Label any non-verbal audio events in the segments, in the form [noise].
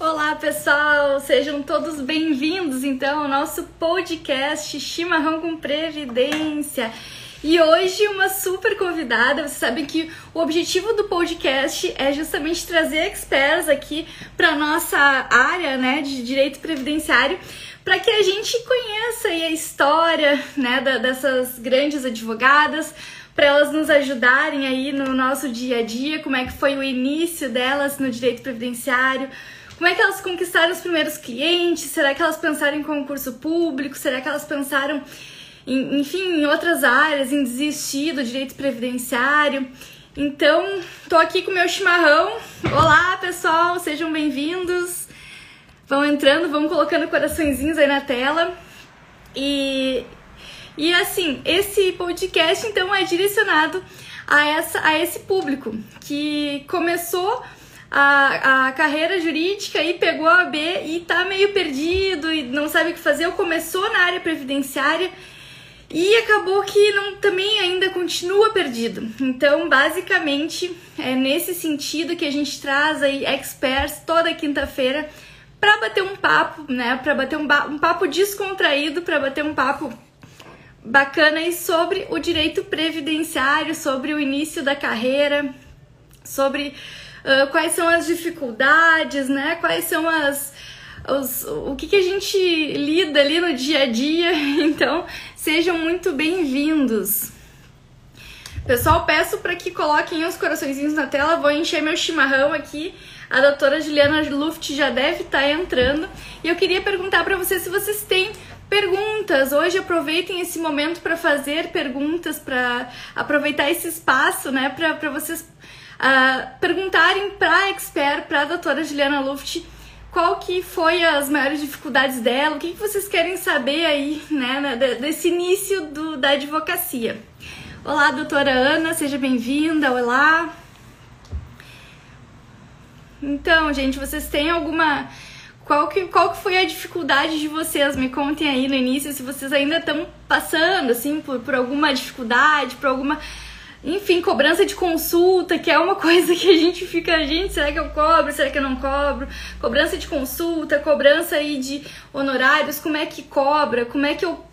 Olá, pessoal! Sejam todos bem-vindos, então, ao nosso podcast Chimarrão com Previdência. E hoje uma super convidada. Vocês sabem que o objetivo do podcast é justamente trazer experts aqui para nossa área, né, de direito previdenciário, para que a gente conheça a história, né, dessas grandes advogadas, para elas nos ajudarem aí no nosso dia a dia, como é que foi o início delas no direito previdenciário como é que elas conquistaram os primeiros clientes? Será que elas pensaram em concurso público? Será que elas pensaram, em, enfim, em outras áreas, em desistir do direito previdenciário? Então, tô aqui com o meu chimarrão. Olá, pessoal, sejam bem-vindos. Vão entrando, vão colocando coraçõezinhos aí na tela. E, e assim, esse podcast então é direcionado a, essa, a esse público que começou a, a carreira jurídica e pegou a B e tá meio perdido e não sabe o que fazer, ou começou na área previdenciária e acabou que não também ainda continua perdido. Então, basicamente, é nesse sentido que a gente traz aí experts toda quinta-feira para bater um papo, né? Para bater um, um papo descontraído, para bater um papo bacana aí sobre o direito previdenciário, sobre o início da carreira, sobre uh, quais são as dificuldades, né? Quais são as. Os, o que, que a gente lida ali no dia a dia. [laughs] Então, sejam muito bem-vindos. Pessoal, peço para que coloquem os coraçõezinhos na tela. Vou encher meu chimarrão aqui. A doutora Juliana Luft já deve estar tá entrando. E eu queria perguntar para vocês se vocês têm perguntas. Hoje aproveitem esse momento para fazer perguntas, para aproveitar esse espaço, né, para vocês uh, perguntarem para a expert, para a doutora Juliana Luft, qual que foi as maiores dificuldades dela, o que, que vocês querem saber aí, né, desse início do, da advocacia. Olá, doutora Ana, seja bem-vinda, olá. Então, gente, vocês têm alguma... Qual que, qual que foi a dificuldade de vocês? Me contem aí no início se vocês ainda estão passando, assim, por, por alguma dificuldade, por alguma enfim, cobrança de consulta, que é uma [laughs] coisa que a gente fica, gente, será que eu cobro? Será que eu não cobro? Cobrança de consulta, cobrança aí de honorários, como é que cobra? Como é que eu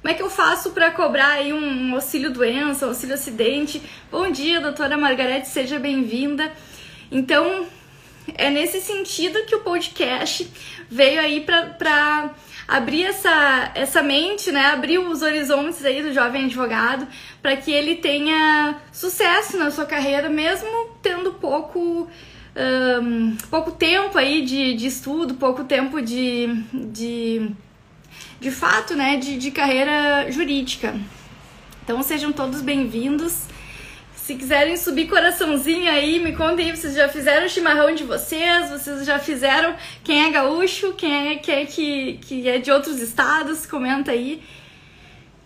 como é que eu faço para cobrar aí um auxílio doença, auxílio acidente? Bom dia, doutora Margarete, seja bem-vinda. Então, é nesse sentido que o podcast veio aí para abrir essa, essa mente, né? Abrir os horizontes aí do jovem advogado para que ele tenha sucesso na sua carreira, mesmo tendo pouco. Um, pouco tempo aí de, de estudo, pouco tempo de, de, de fato, né, de, de carreira jurídica. Então sejam todos bem-vindos. Se quiserem subir coraçãozinho aí, me contem aí, vocês já fizeram o chimarrão de vocês, vocês já fizeram quem é gaúcho, quem é, quem é que, que é de outros estados, comenta aí.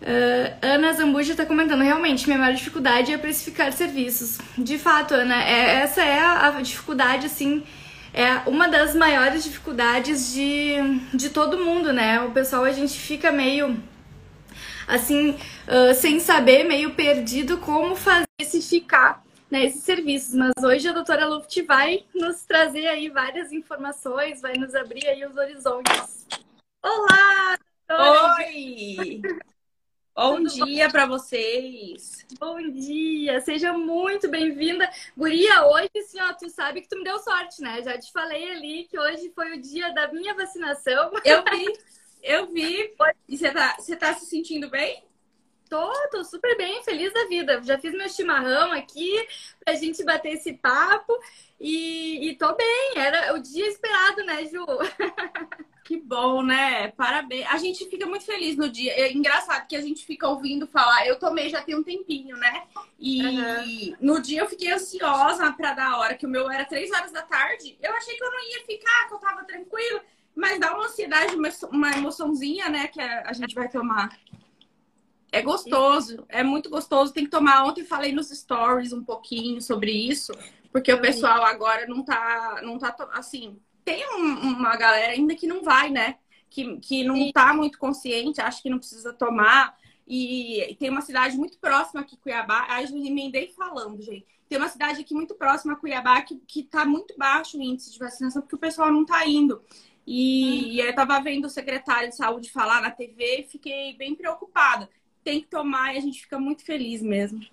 Uh, Ana Zambuja está comentando, realmente, minha maior dificuldade é precificar serviços. De fato, Ana, é, essa é a, a, dificuldade, assim, é uma das maiores dificuldades de, de todo mundo, né? O pessoal, a gente fica meio assim, uh, sem saber, meio perdido como fazer especificar né, esses serviços. Mas hoje a doutora Luft vai nos trazer aí várias informações, vai nos abrir aí os horizontes. Olá! Doutora. Oi! Bom Tudo dia para vocês. Bom dia, seja muito bem-vinda. Guria, hoje, assim, ó, tu sabe que tu me deu sorte, né? Já te falei ali que hoje foi o dia da minha vacinação. Eu vi. [laughs] Eu vi. E você tá, você tá se sentindo bem? Tô, tô super bem, feliz da vida. Já fiz meu chimarrão aqui pra gente bater esse papo e, e tô bem. Era o dia esperado, né, Ju? [laughs] Que bom, né? Parabéns. A gente fica muito feliz no dia. É engraçado que a gente fica ouvindo falar. Eu tomei já tem um tempinho, né? E uhum. no dia eu fiquei ansiosa para dar a hora, que o meu era três horas da tarde. Eu achei que eu não ia ficar, que eu tava tranquila. Mas dá uma ansiedade, uma emoçãozinha, né? Que a gente vai tomar. É gostoso, é muito gostoso. Tem que tomar. Ontem falei nos stories um pouquinho sobre isso, porque o pessoal agora não tá, não tá assim. Tem um, uma galera ainda que não vai, né? Que, que não tá muito consciente, acha que não precisa tomar. E tem uma cidade muito próxima aqui, Cuiabá. Aí eu emendei falando, gente. Tem uma cidade aqui muito próxima a Cuiabá que, que tá muito baixo o índice de vacinação, porque o pessoal não tá indo. E, e eu tava vendo o secretário de saúde falar na TV e fiquei bem preocupada. Tem que tomar e a gente fica muito feliz mesmo.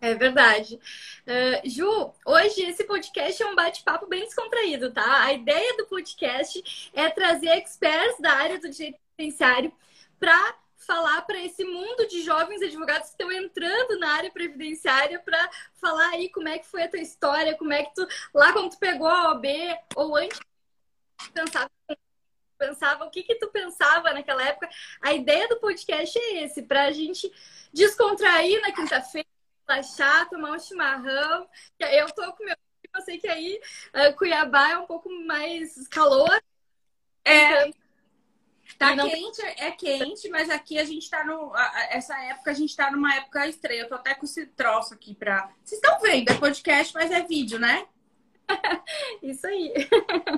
É verdade. Uh, Ju, hoje esse podcast é um bate-papo bem descontraído, tá? A ideia do podcast é trazer experts da área do direito previdenciário para falar para esse mundo de jovens advogados que estão entrando na área previdenciária para falar aí como é que foi a tua história, como é que tu lá quando tu pegou a OAB ou antes pensava pensava o que que tu pensava naquela época. A ideia do podcast é esse, para a gente descontrair na quinta-feira relaxar, tomar um chimarrão. Eu tô com meu eu sei que aí uh, Cuiabá é um pouco mais calor. É. Tá não... quente, é quente, mas aqui a gente tá no. Essa época a gente tá numa época estranha. Eu tô até com esse troço aqui pra. Vocês estão vendo, é podcast, mas é vídeo, né? [laughs] Isso aí.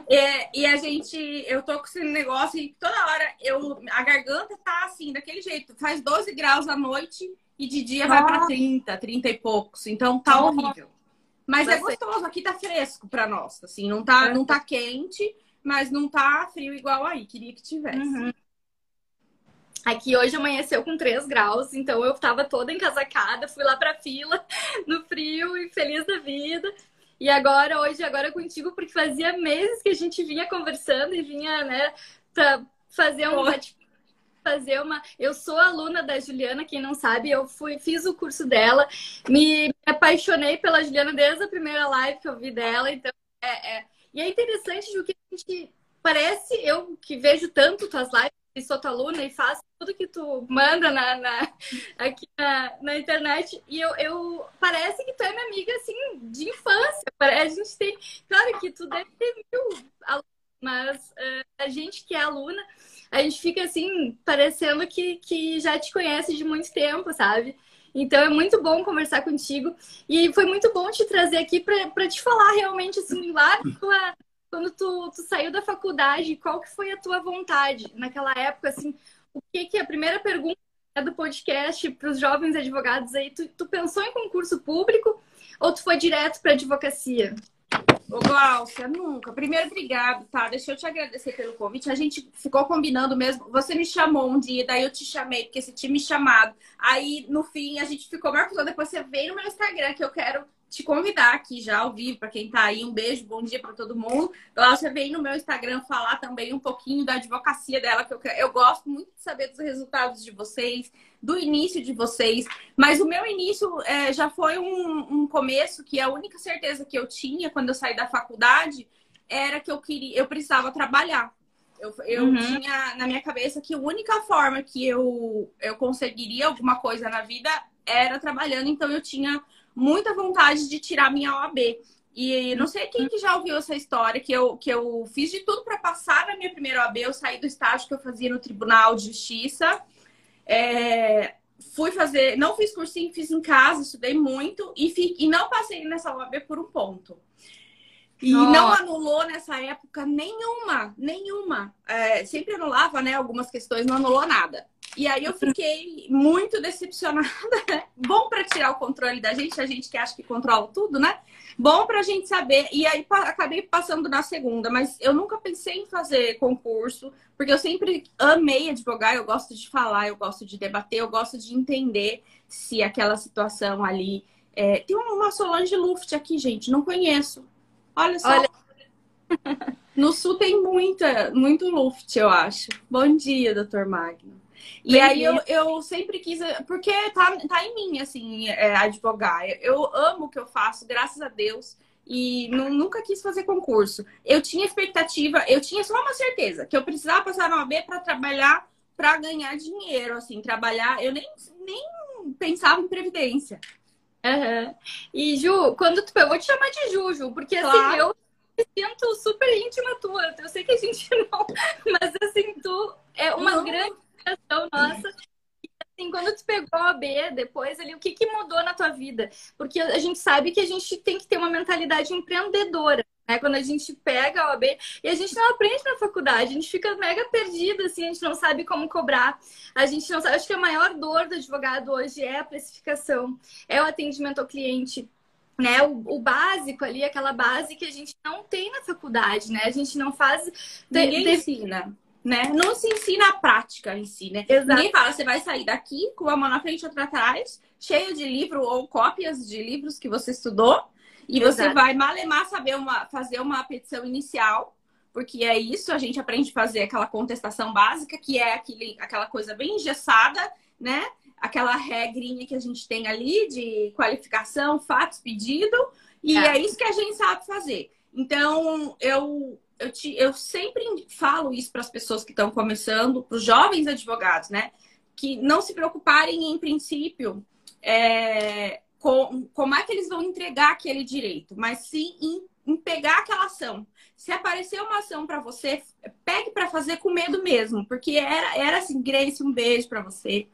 É, e a gente, eu tô com esse negócio e toda hora eu, a garganta tá assim, daquele jeito. Faz 12 graus à noite e de dia vai para 30, 30 e poucos. Então tá horrível. Mas é gostoso, aqui tá fresco para nós, assim, não tá, é. não tá quente, mas não tá frio igual aí, queria que tivesse. Uhum. Aqui hoje amanheceu com 3 graus, então eu tava toda encasacada, fui lá pra fila [laughs] no frio e feliz da vida. E agora, hoje, agora contigo, porque fazia meses que a gente vinha conversando e vinha, né, pra fazer um fazer uma. Eu sou aluna da Juliana, quem não sabe, eu fui, fiz o curso dela, me apaixonei pela Juliana desde a primeira live que eu vi dela, então é, é... E é interessante, Ju, que a gente parece, eu que vejo tanto tuas lives, e sou tua aluna e faço tudo que tu manda na, na aqui na, na, internet. E eu, eu parece que tu é minha amiga assim de infância. A gente tem. Claro que tu deve ter mil alunos, mas uh, a gente que é aluna a gente fica assim, parecendo que, que já te conhece de muito tempo, sabe? Então é muito bom conversar contigo. E foi muito bom te trazer aqui para te falar realmente, assim, lá tua, quando tu, tu saiu da faculdade, qual que foi a tua vontade naquela época, assim, o que que a primeira pergunta do podcast para os jovens advogados aí, tu, tu pensou em concurso público ou tu foi direto para advocacia? Ô, Glaucia, nunca. Primeiro, obrigado, tá? Deixa eu te agradecer pelo convite. A gente ficou combinando mesmo. Você me chamou um dia, daí eu te chamei, porque você tinha me chamado. Aí, no fim, a gente ficou marcando. Depois você veio no meu Instagram, que eu quero te convidar aqui já ao vivo, para quem tá aí. Um beijo, bom dia para todo mundo. Glaucia veio no meu Instagram falar também um pouquinho da advocacia dela, que eu, eu gosto muito de saber dos resultados de vocês do início de vocês. Mas o meu início é, já foi um, um, começo que a única certeza que eu tinha quando eu saí da faculdade era que eu queria, eu precisava trabalhar. Eu, eu uhum. tinha na minha cabeça que a única forma que eu, eu conseguiria alguma coisa na vida era trabalhando, então eu tinha muita vontade de tirar minha OAB. E não sei quem que já ouviu essa história, que eu, que eu fiz de tudo para passar na minha primeira OAB. Eu saí do estágio que eu fazia no Tribunal de Justiça é, fui fazer, não fiz cursinho, fiz em casa, estudei muito e, fi, e não passei nessa OAB por um ponto. E Nossa. não anulou nessa época nenhuma, nenhuma. É, sempre anulava, né? Algumas questões, não anulou nada. E aí eu fiquei muito decepcionada? [laughs] Bom para tirar o controle da gente, a gente que acha que controla tudo, né? Bom para a gente saber. E aí acabei passando na segunda, mas eu nunca pensei em fazer concurso, porque eu sempre amei advogar, eu gosto de falar, eu gosto de debater, eu gosto de entender se aquela situação ali. É... Tem uma Solange Luft aqui, gente, não conheço. Olha só. Olha... [laughs] No sul tem muita, muito Luft, eu acho. Bom dia, doutor Magno. E aí eu, eu sempre quis, porque tá, tá em mim, assim, é, advogar. Eu amo o que eu faço, graças a Deus. E nunca quis fazer concurso. Eu tinha expectativa, eu tinha só uma certeza, que eu precisava passar na OAB para trabalhar, para ganhar dinheiro, assim, trabalhar. Eu nem, nem pensava em previdência. Uhum. E Ju, quando tu. Eu vou te chamar de Ju, Ju, porque assim, claro. assim, eu me sinto super íntima tua. Eu sei que a gente [laughs] não. Mas assim, tu é uma não. grande nossa. E, assim, quando tu pegou a B depois ali, o que, que mudou na tua vida? Porque a gente sabe que a gente tem que ter uma mentalidade empreendedora. É quando a gente pega a OAB e a gente não aprende na faculdade, a gente fica mega perdido, assim, a gente não sabe como cobrar, a gente não sabe. Acho que a maior dor do advogado hoje é a precificação, é o atendimento ao cliente. Né, o, o básico ali, aquela base que a gente não tem na faculdade, né? A gente não faz. Ninguém de... ensina né? Não se ensina a prática em si, né? Exato. Ninguém fala, você vai sair daqui com a mão na frente e outra atrás, cheia de livro ou cópias de livros que você estudou, e Exato. você vai malemar saber uma, fazer uma petição inicial, porque é isso, a gente aprende a fazer aquela contestação básica, que é aquele, aquela coisa bem engessada, né? Aquela regrinha que a gente tem ali de qualificação, fatos, pedido, e é, é isso que a gente sabe fazer. Então, eu eu, te, eu sempre falo isso para as pessoas que estão começando, para os jovens advogados, né? Que não se preocuparem, em princípio, é, com como é que eles vão entregar aquele direito, mas sim em, em pegar aquela ação. Se aparecer uma ação para você, pegue para fazer com medo mesmo, porque era, era assim, Grace, um beijo para você.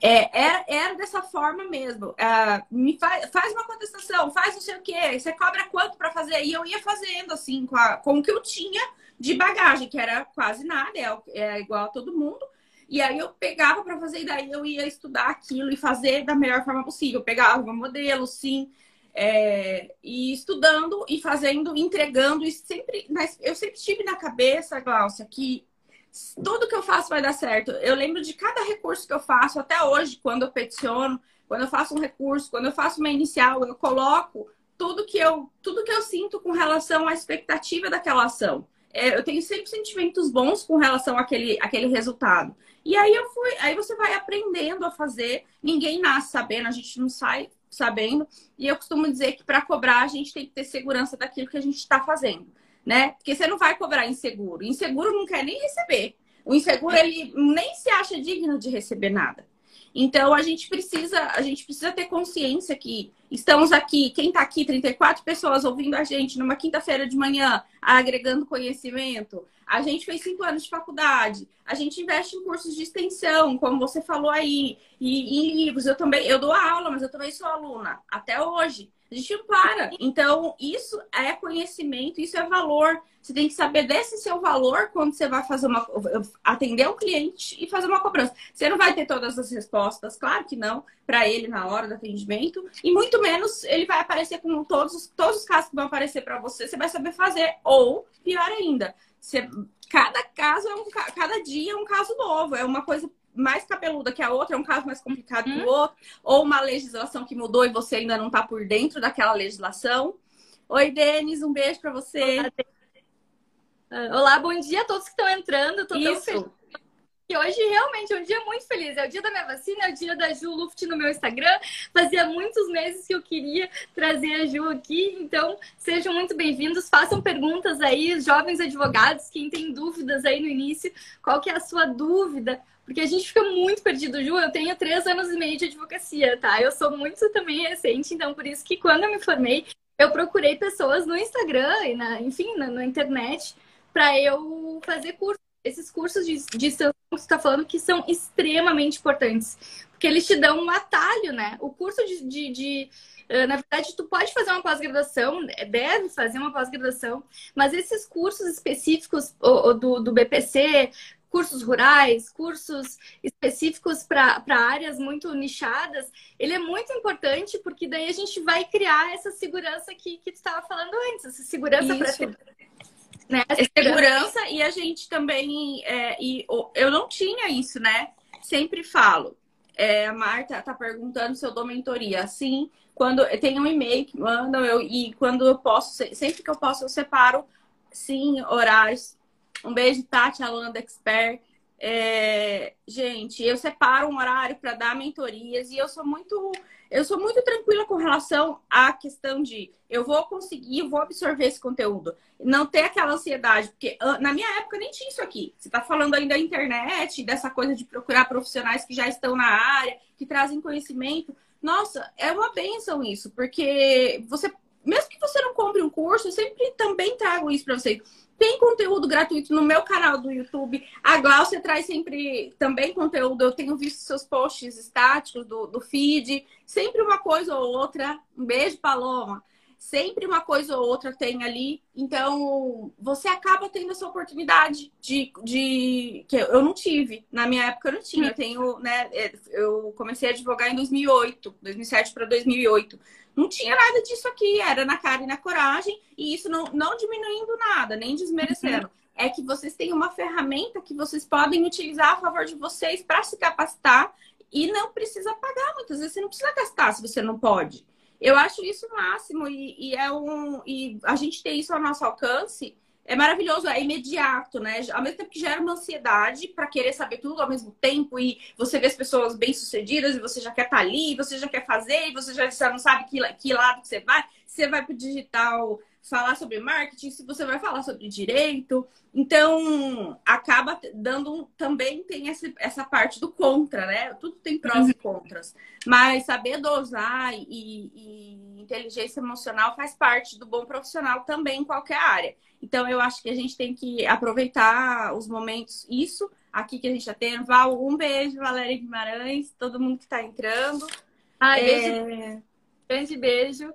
É, era, era dessa forma mesmo. Uh, me faz, faz uma contestação, faz não sei o quê, você cobra quanto para fazer? E eu ia fazendo assim, com, a, com o que eu tinha de bagagem, que era quase nada, é, é igual a todo mundo. E aí eu pegava para fazer, e daí eu ia estudar aquilo e fazer da melhor forma possível. Eu pegava modelo, sim, é, e estudando e fazendo, entregando, e sempre, mas eu sempre tive na cabeça, Glaucia, que tudo que eu faço vai dar certo. Eu lembro de cada recurso que eu faço, até hoje, quando eu peticiono, quando eu faço um recurso, quando eu faço uma inicial, eu coloco tudo que eu, tudo que eu sinto com relação à expectativa daquela ação. É, eu tenho sempre sentimentos bons com relação àquele, àquele resultado. E aí eu fui, aí você vai aprendendo a fazer. Ninguém nasce sabendo, a gente não sai sabendo. E eu costumo dizer que para cobrar a gente tem que ter segurança daquilo que a gente está fazendo né? Porque você não vai cobrar inseguro. Inseguro não quer nem receber. O inseguro ele nem se acha digno de receber nada. Então a gente precisa, a gente precisa ter consciência que estamos aqui, quem está aqui, 34 pessoas ouvindo a gente numa quinta-feira de manhã, agregando conhecimento. A gente fez cinco anos de faculdade, a gente investe em cursos de extensão, como você falou aí, e em livros. Eu também, eu dou aula, mas eu também sou aluna até hoje. A gente não para. Então, isso é conhecimento, isso é valor. Você tem que saber desse seu valor quando você vai fazer uma atender o cliente e fazer uma cobrança. Você não vai ter todas as respostas, claro que não, para ele na hora do atendimento, e muito menos ele vai aparecer com todos, todos os casos que vão aparecer para você, você vai saber fazer. Ou, pior ainda, você, cada caso é um cada dia é um caso novo, é uma coisa mais cabeluda que a outra, é um caso mais complicado que o uhum. outro, ou uma legislação que mudou e você ainda não está por dentro daquela legislação. Oi, Denis, um beijo para você. Olá, Olá, bom dia a todos que estão entrando. Tô Isso. tão feliz. E hoje realmente é um dia muito feliz. É o dia da minha vacina, é o dia da Ju Luft no meu Instagram. Fazia muitos meses que eu queria trazer a Ju aqui. Então, sejam muito bem-vindos. Façam perguntas aí, jovens advogados, quem tem dúvidas aí no início. Qual que é a sua dúvida? Porque a gente fica muito perdido, Ju. Eu tenho três anos e meio de advocacia, tá? Eu sou muito também recente, então por isso que quando eu me formei, eu procurei pessoas no Instagram e na, enfim, na, na internet para eu fazer curso. Esses cursos de, de extensão que você está falando que são extremamente importantes, porque eles te dão um atalho, né? O curso de, de, de eh, na verdade, tu pode fazer uma pós-graduação, deve fazer uma pós-graduação, mas esses cursos específicos do, do BPC, cursos rurais, cursos específicos para áreas muito nichadas, ele é muito importante porque daí a gente vai criar essa segurança que, que tu estava falando antes, essa segurança para né? Segurança e a gente também é, e eu não tinha isso, né? Sempre falo. É, a Marta tá perguntando se eu dou mentoria. Sim, quando tem um e-mail que mandam eu e quando eu posso, sempre que eu posso eu separo sim horários um beijo, Tati, aluna da Expert. É, gente, eu separo um horário para dar mentorias e eu sou muito eu sou muito tranquila com relação à questão de eu vou conseguir, vou absorver esse conteúdo. Não ter aquela ansiedade, porque ah, na minha época nem tinha isso aqui. Você está falando ainda da internet, dessa coisa de procurar profissionais que já estão na área, que trazem conhecimento. Nossa, é uma benção isso, porque você, mesmo que você não compre um curso, eu sempre também trago isso para você tem conteúdo gratuito no meu canal do YouTube. A Glaucia traz sempre também conteúdo. Eu tenho visto seus posts estáticos do, do feed. Sempre uma coisa ou outra. Um beijo, Paloma. sempre uma coisa ou outra tem ali. Então, você acaba tendo essa oportunidade de, de que eu não tive. Na minha época eu não tinha. Eu tenho, né, eu comecei a advogar em 2008, 2007 para 2008. Não tinha nada disso aqui, era na cara e na coragem, e isso não, não diminuindo nada, nem desmerecendo. Uhum. É que vocês têm uma ferramenta que vocês podem utilizar a favor de vocês para se capacitar e não precisa pagar. Muitas vezes você não precisa gastar se você não pode. Eu acho isso o máximo e, e, é um e a gente ter isso ao nosso alcance é maravilhoso, é imediato, né? Ao mesmo tempo que gera uma ansiedade para querer saber tudo ao mesmo tempo e você vê as pessoas bem-sucedidas e você já quer estar tá ali, você já quer fazer e você já, já não sabe que, que lado que você vai. Você vai para o digital falar sobre marketing, se você vai falar sobre direito. Então, acaba dando também tem essa, essa parte do contra, né? Tudo tem prós e contras. Mas saber dosar e, e inteligência emocional faz parte do bom profissional também em qualquer área. Então, eu acho que a gente tem que aproveitar os momentos, isso aqui que a gente está tendo. Val, um beijo, Valéria Guimarães, todo mundo que está entrando. Ai, é... beijo. Grande beijo.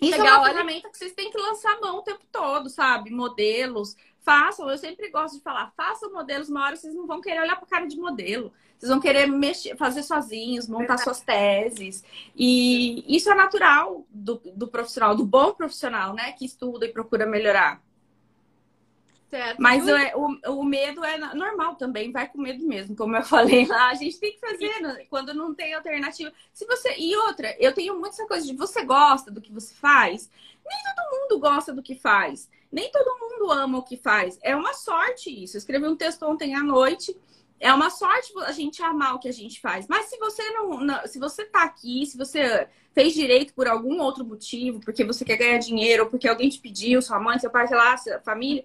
Isso Legal, é uma ferramenta que vocês têm que lançar mão o tempo todo, sabe? Modelos. Façam, eu sempre gosto de falar, façam modelos, uma hora vocês não vão querer olhar para cara de modelo. Vocês vão querer mexer, fazer sozinhos, montar Verdade. suas teses. E isso é natural do, do profissional, do bom profissional, né? Que estuda e procura melhorar. Certo. Mas é, o, o medo é normal também, vai com medo mesmo, como eu [laughs] falei lá. A gente tem que fazer né? quando não tem alternativa. Se você E outra, eu tenho muita coisa de você gosta do que você faz. Nem todo mundo gosta do que faz. Nem todo mundo ama o que faz. É uma sorte isso. Eu escrevi um texto ontem à noite. É uma sorte a gente amar o que a gente faz. Mas se você não, não se você tá aqui, se você fez direito por algum outro motivo, porque você quer ganhar dinheiro, ou porque alguém te pediu, sua mãe, seu pai, sei lá, sua família,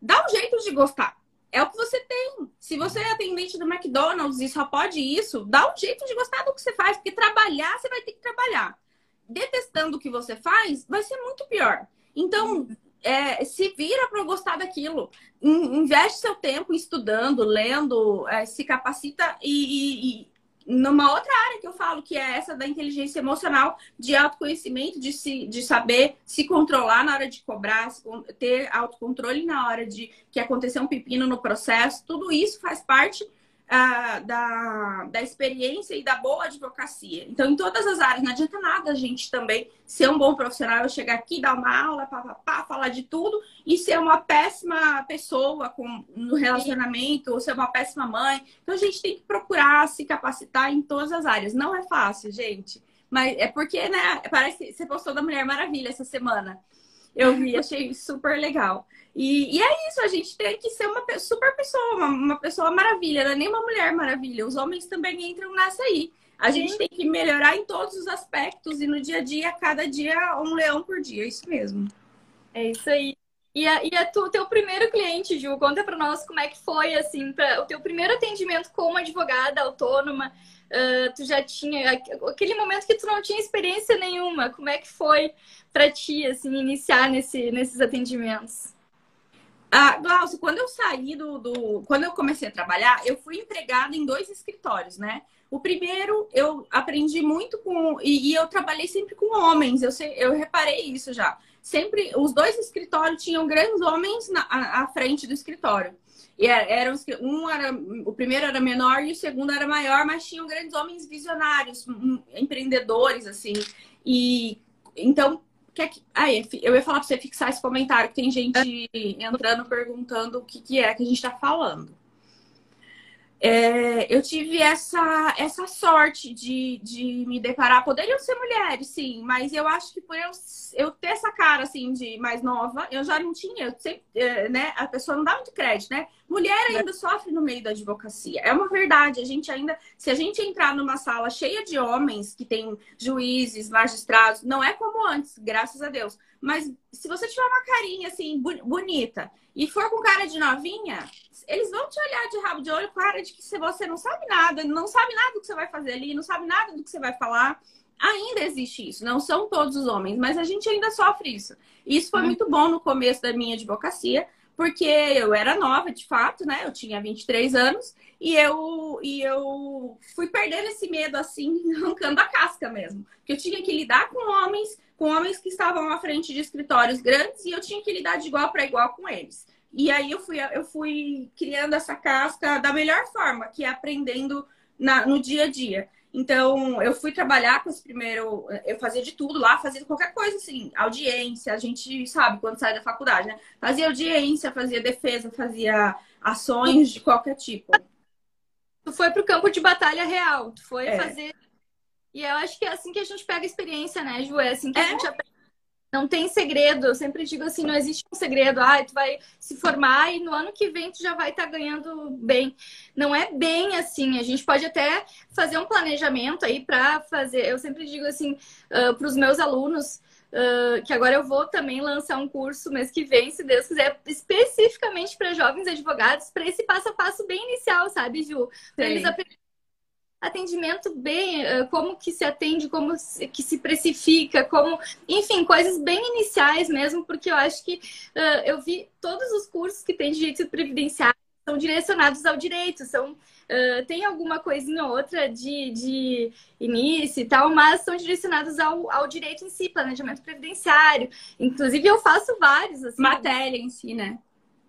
dá um jeito de gostar. É o que você tem. Se você é atendente do McDonald's e só pode isso, dá um jeito de gostar do que você faz, porque trabalhar, você vai ter que trabalhar. Detestando o que você faz, vai ser muito pior. Então, é, se vira para gostar daquilo. Investe seu tempo estudando, lendo, é, se capacita e, e, numa outra área que eu falo, que é essa da inteligência emocional, de autoconhecimento, de, se, de saber se controlar na hora de cobrar, ter autocontrole na hora de que acontecer um pepino no processo, tudo isso faz parte da, da experiência e da boa advocacia. Então, em todas as áreas, não adianta nada a gente também ser um bom profissional, eu chegar aqui, dar uma aula, pá, pá, pá, falar de tudo, e ser uma péssima pessoa com, no relacionamento, ou ser uma péssima mãe. Então, a gente tem que procurar se capacitar em todas as áreas. Não é fácil, gente. Mas é porque, né? Parece que você postou da Mulher Maravilha essa semana. Eu vi, achei super legal. E, e, é isso, a gente tem que ser uma super pessoa, uma, uma, pessoa maravilha, não é nem uma mulher maravilha. Os homens também entram nessa aí. A Sim. gente tem que melhorar em todos os aspectos e no dia a dia, cada dia, um leão por dia. É isso mesmo. É isso aí. E, a, e a tu, teu primeiro cliente, Ju, conta para nós como é que foi, assim, pra, o teu primeiro atendimento como advogada autônoma. Uh, tu já tinha aquele momento que tu não tinha experiência nenhuma. Como é que foi para ti, assim, iniciar nesse, nesses atendimentos? Ah, Glaucio, quando eu saí do, do, Quando eu comecei a trabalhar, eu fui empregada em dois escritórios, né? O primeiro, eu aprendi muito com. E, e eu trabalhei sempre com homens, eu, sei, eu reparei isso já. Sempre, os dois escritórios tinham grandes homens na, à, à frente do escritório. E era, era, um era, o primeiro era menor e o segundo era maior, mas tinham grandes homens visionários, empreendedores, assim. E então Quer que... Ah, eu ia falar para você fixar esse comentário, que tem gente entrando perguntando o que, que é que a gente está falando. É, eu tive essa, essa sorte de, de me deparar. Poderiam ser mulheres, sim, mas eu acho que por eu, eu ter essa cara assim de mais nova, eu já não tinha, eu sempre, é, né? A pessoa não dá muito crédito, né? Mulher ainda sofre no meio da advocacia. É uma verdade. A gente ainda, se a gente entrar numa sala cheia de homens que tem juízes, magistrados, não é como antes, graças a Deus. Mas se você tiver uma carinha assim bonita e for com cara de novinha, eles vão te olhar de rabo de olho com cara de que você não sabe nada, não sabe nada do que você vai fazer ali, não sabe nada do que você vai falar. Ainda existe isso, não são todos os homens, mas a gente ainda sofre isso. Isso foi hum. muito bom no começo da minha advocacia, porque eu era nova, de fato, né? Eu tinha 23 anos e eu, e eu fui perdendo esse medo, assim, [laughs] arrancando a casca mesmo. Porque eu tinha que lidar com homens, com homens que estavam à frente de escritórios grandes e eu tinha que lidar de igual para igual com eles. E aí eu fui, eu fui criando essa casca da melhor forma, que é aprendendo na, no dia a dia. Então, eu fui trabalhar com esse primeiro. Eu fazia de tudo lá, fazia qualquer coisa, assim, audiência, a gente sabe quando sai da faculdade, né? Fazia audiência, fazia defesa, fazia ações de qualquer tipo. Tu foi pro campo de batalha real, tu foi é. fazer. E eu acho que é assim que a gente pega a experiência, né, Ju? É assim que é. a gente aprende não tem segredo. Eu sempre digo assim, não existe um segredo. Ah, tu vai se formar e no ano que vem tu já vai estar tá ganhando bem. Não é bem assim. A gente pode até fazer um planejamento aí para fazer. Eu sempre digo assim uh, para os meus alunos. Uh, que agora eu vou também lançar um curso mês que vem, se Deus quiser, especificamente para jovens advogados, para esse passo a passo bem inicial, sabe, Ju? Para eles aprenderem atendimento bem, eh, como que se atende, como que se precifica, como, enfim, coisas bem iniciais mesmo, porque eu acho que uh, eu vi todos os cursos que tem direito previdenciário são direcionados ao direito, são uh, tem alguma coisinha ou outra de, de início e tal, mas são direcionados ao, ao direito em si, planejamento previdenciário. Inclusive eu faço vários assim, matéria em si, né?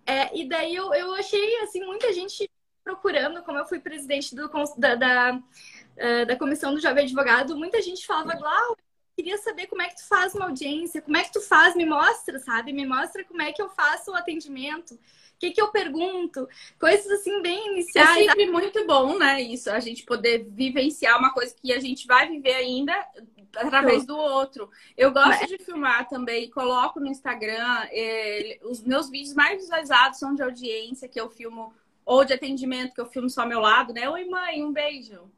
É, e daí eu, eu achei assim muita gente procurando, como eu fui presidente do, da, da, eh, da comissão do Jovem Advogado, muita gente falava, Glau, queria saber como é que tu faz uma audiência, como é que tu faz, me mostra, sabe? Me mostra como é que eu faço o atendimento, o que, que eu pergunto, coisas assim bem iniciais. É sempre muito bom, né? Isso, a gente poder vivenciar uma coisa que a gente vai viver ainda através do outro. Eu gosto de filmar também, coloco no Instagram, eh, os meus vídeos mais visualizados são de audiência, que eu filmo ou de atendimento, que eu filmo só ao meu lado, né? Oi, mãe, um beijo.